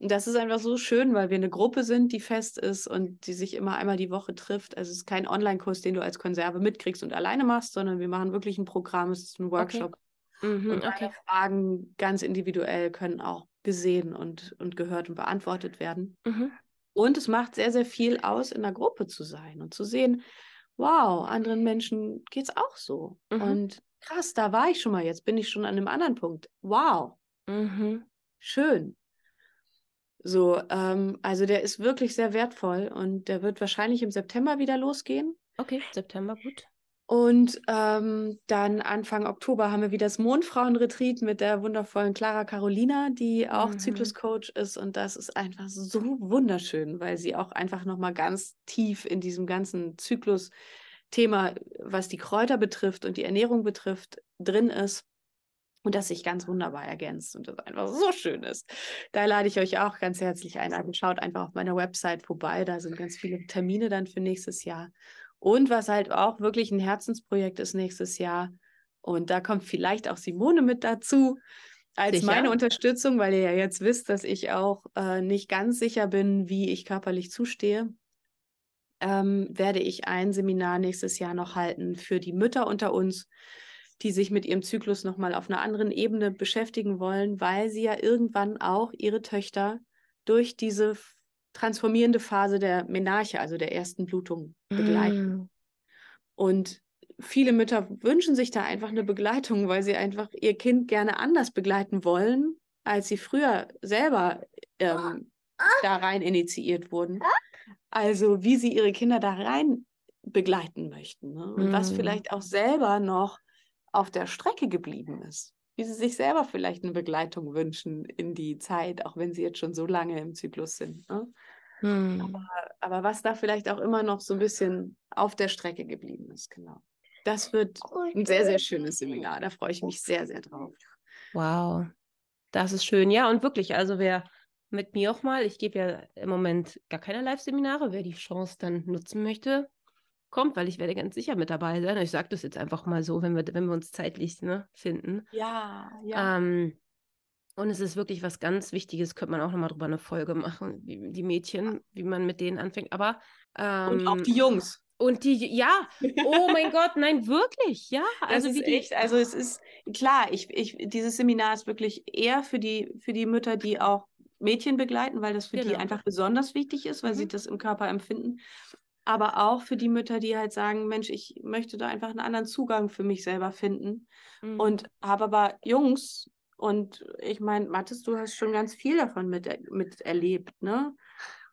das ist einfach so schön, weil wir eine Gruppe sind, die fest ist und die sich immer einmal die Woche trifft. Also es ist kein Online-Kurs, den du als Konserve mitkriegst und alleine machst, sondern wir machen wirklich ein Programm, es ist ein Workshop. Okay. Mhm, und okay. Fragen ganz individuell können auch gesehen und, und gehört und beantwortet werden. Mhm. Und es macht sehr, sehr viel aus, in der Gruppe zu sein und zu sehen, wow, anderen Menschen geht es auch so. Mhm. Und krass, da war ich schon mal, jetzt bin ich schon an einem anderen Punkt. Wow. Mhm. Schön. So, ähm, also der ist wirklich sehr wertvoll und der wird wahrscheinlich im September wieder losgehen. Okay, September, gut. Und ähm, dann Anfang Oktober haben wir wieder das Mondfrauenretreat mit der wundervollen Clara Carolina, die auch mhm. Zykluscoach ist. Und das ist einfach so wunderschön, weil sie auch einfach nochmal ganz tief in diesem ganzen Zyklus-Thema, was die Kräuter betrifft und die Ernährung betrifft, drin ist. Und das sich ganz wunderbar ergänzt und das einfach so schön ist. Da lade ich euch auch ganz herzlich ein. Also schaut einfach auf meiner Website vorbei. Da sind ganz viele Termine dann für nächstes Jahr. Und was halt auch wirklich ein Herzensprojekt ist nächstes Jahr. Und da kommt vielleicht auch Simone mit dazu als sicher? meine Unterstützung, weil ihr ja jetzt wisst, dass ich auch äh, nicht ganz sicher bin, wie ich körperlich zustehe. Ähm, werde ich ein Seminar nächstes Jahr noch halten für die Mütter unter uns, die sich mit ihrem Zyklus nochmal auf einer anderen Ebene beschäftigen wollen, weil sie ja irgendwann auch ihre Töchter durch diese transformierende Phase der Menarche, also der ersten Blutung, begleiten. Mm. Und viele Mütter wünschen sich da einfach eine Begleitung, weil sie einfach ihr Kind gerne anders begleiten wollen, als sie früher selber ähm, da rein initiiert wurden. Also wie sie ihre Kinder da rein begleiten möchten ne? und mm. was vielleicht auch selber noch auf der Strecke geblieben ist. Wie sie sich selber vielleicht eine Begleitung wünschen in die Zeit, auch wenn sie jetzt schon so lange im Zyklus sind. Ne? Hm. Aber, aber was da vielleicht auch immer noch so ein bisschen auf der Strecke geblieben ist, genau. Das wird ein sehr, sehr schönes Seminar. Da freue ich mich sehr, sehr drauf. Wow, das ist schön. Ja, und wirklich, also wer mit mir auch mal, ich gebe ja im Moment gar keine Live-Seminare, wer die Chance dann nutzen möchte, kommt, weil ich werde ganz sicher mit dabei sein. Ich sage das jetzt einfach mal so, wenn wir, wenn wir uns zeitlich ne, finden. Ja, ja. Ähm, und es ist wirklich was ganz Wichtiges, könnte man auch nochmal drüber eine Folge machen, die, die Mädchen, wie man mit denen anfängt. Aber ähm, und auch die Jungs. Und die, ja, oh mein Gott, nein, wirklich, ja. [LAUGHS] Also das ist die, echt, also es ist klar, ich, ich, dieses Seminar ist wirklich eher für die, für die Mütter, die auch Mädchen begleiten, weil das für genau. die einfach besonders wichtig ist, weil mhm. sie das im Körper empfinden aber auch für die Mütter, die halt sagen, Mensch, ich möchte da einfach einen anderen Zugang für mich selber finden. Mhm. Und habe aber Jungs, und ich meine, Mathis, du hast schon ganz viel davon mit, miterlebt, ne?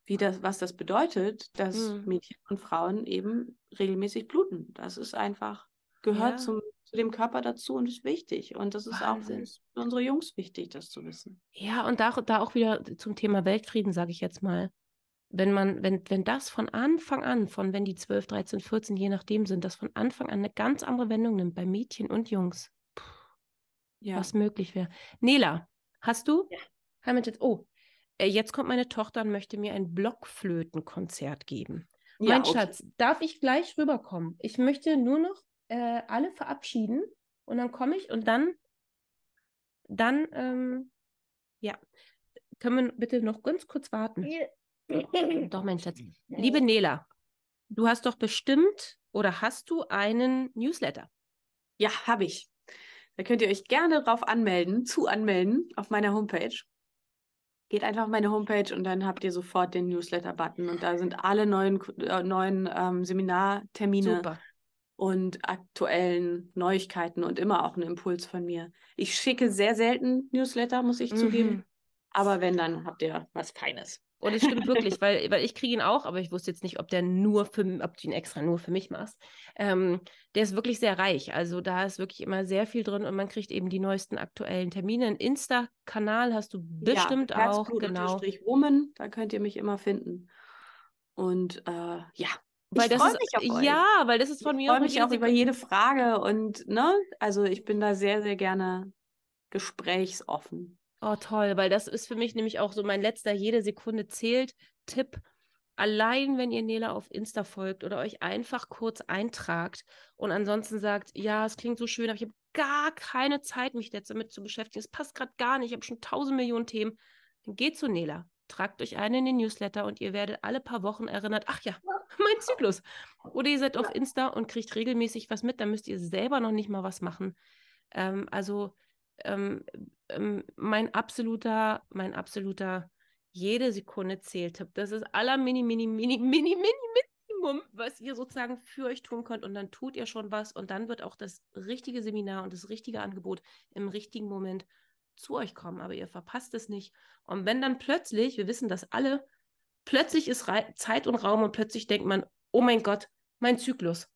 Wie das, was das bedeutet, dass mhm. Mädchen und Frauen eben regelmäßig bluten. Das ist einfach, gehört ja. zum, zu dem Körper dazu und ist wichtig. Und das ist Wahnsinn. auch für unsere Jungs wichtig, das zu wissen. Ja, und da, da auch wieder zum Thema Weltfrieden, sage ich jetzt mal wenn man, wenn, wenn das von Anfang an, von wenn die 12, 13, 14, je nachdem sind, das von Anfang an eine ganz andere Wendung nimmt bei Mädchen und Jungs, puh, ja. was möglich wäre. Nela, hast du? Ja. Jetzt, oh, äh, jetzt kommt meine Tochter und möchte mir ein Blockflötenkonzert geben. Ja, mein okay. Schatz, darf ich gleich rüberkommen? Ich möchte nur noch äh, alle verabschieden und dann komme ich und dann, dann, ähm, ja, können wir bitte noch ganz kurz warten? Ja. Doch, mein Schatz. [LAUGHS] Liebe Nela, du hast doch bestimmt oder hast du einen Newsletter? Ja, habe ich. Da könnt ihr euch gerne drauf anmelden, zu anmelden auf meiner Homepage. Geht einfach auf meine Homepage und dann habt ihr sofort den Newsletter-Button und da sind alle neuen, äh, neuen ähm, Seminartermine Super. und aktuellen Neuigkeiten und immer auch ein Impuls von mir. Ich schicke sehr selten Newsletter, muss ich mhm. zugeben. Aber wenn, dann habt ihr was Feines. Und es stimmt wirklich, weil, weil ich kriege ihn auch, aber ich wusste jetzt nicht, ob der nur für, ob du ihn extra nur für mich machst. Ähm, der ist wirklich sehr reich. Also da ist wirklich immer sehr viel drin und man kriegt eben die neuesten aktuellen Termine. Ein Insta-Kanal hast du bestimmt ja, auch. Genau. Woman, da könnt ihr mich immer finden. Und äh, ja, weil ich das ist, Ja, weil das ist von ich mir. Ich freue mich auch über jede Frage und ne, also ich bin da sehr, sehr gerne gesprächsoffen. Oh, toll, weil das ist für mich nämlich auch so mein letzter jede Sekunde zählt Tipp. Allein wenn ihr Nela auf Insta folgt oder euch einfach kurz eintragt und ansonsten sagt, ja, es klingt so schön, aber ich habe gar keine Zeit, mich jetzt damit zu beschäftigen. Es passt gerade gar nicht, ich habe schon tausend Millionen Themen. Dann geht zu Nela, tragt euch ein in den Newsletter und ihr werdet alle paar Wochen erinnert, ach ja, [LAUGHS] mein Zyklus. Oder ihr seid auf Insta und kriegt regelmäßig was mit, dann müsst ihr selber noch nicht mal was machen. Ähm, also ähm, ähm, mein absoluter, mein absoluter jede Sekunde zählt. Das ist aller mini, mini, mini, mini, mini, Minimum, was ihr sozusagen für euch tun könnt. Und dann tut ihr schon was und dann wird auch das richtige Seminar und das richtige Angebot im richtigen Moment zu euch kommen. Aber ihr verpasst es nicht. Und wenn dann plötzlich, wir wissen das alle, plötzlich ist Zeit und Raum und plötzlich denkt man, oh mein Gott, mein Zyklus.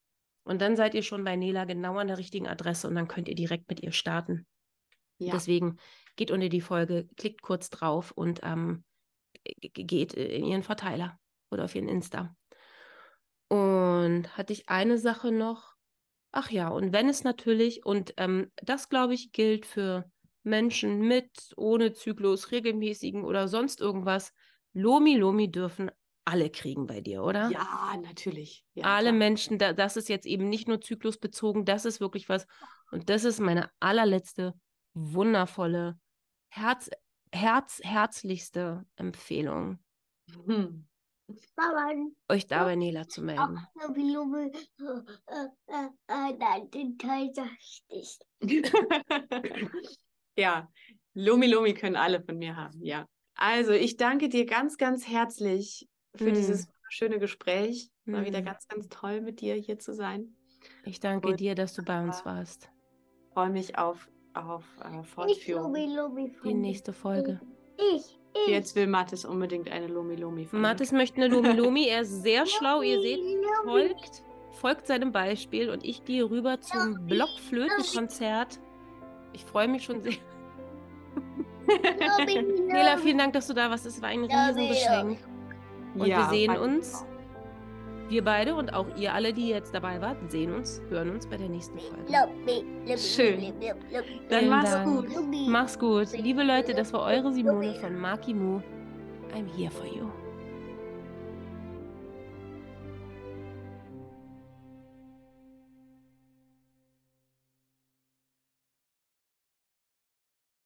Und dann seid ihr schon bei Nela genau an der richtigen Adresse und dann könnt ihr direkt mit ihr starten. Ja. Deswegen geht unter die Folge, klickt kurz drauf und ähm, geht in ihren Verteiler oder auf ihren Insta. Und hatte ich eine Sache noch. Ach ja, und wenn es natürlich, und ähm, das glaube ich gilt für Menschen mit, ohne Zyklus, regelmäßigen oder sonst irgendwas, Lomi Lomi dürfen alle kriegen bei dir, oder? Ja, natürlich. Ja, alle klar. Menschen, da, das ist jetzt eben nicht nur zyklusbezogen, das ist wirklich was. Und das ist meine allerletzte wundervolle, Herz, Herz, herzlichste Empfehlung. [LAUGHS] Hm. Euch da bei Nela zu melden. [LAUGHS] ja, Lomi Lomi können alle von mir haben, ja. Also, ich danke dir ganz, ganz herzlich für mm. dieses schöne Gespräch. War mm. wieder ganz, ganz toll, mit dir hier zu sein. Ich danke Und, dir, dass du bei uns warst. Freue mich auf, auf äh, Fortführung. Lomi, Lomi Die nächste Folge. Ich. Ich. Jetzt will Mathis unbedingt eine Lomi Lomi. Mathis möchte eine Lomi Lomi. Er ist sehr schlau. Ihr seht, folgt, folgt seinem Beispiel und ich gehe rüber zum Blockflötenkonzert. Ich freue mich schon sehr. [LAUGHS] Nela, vielen Dank, dass du da warst. Es war ein Riesengeschenk. Und ja, wir sehen uns. Wir beide und auch ihr alle, die jetzt dabei wart, sehen uns, hören uns bei der nächsten Folge. Schön. Dann mach's gut. Mach's gut. Liebe Leute, das war eure Simone von Maki Mu. I'm here for you.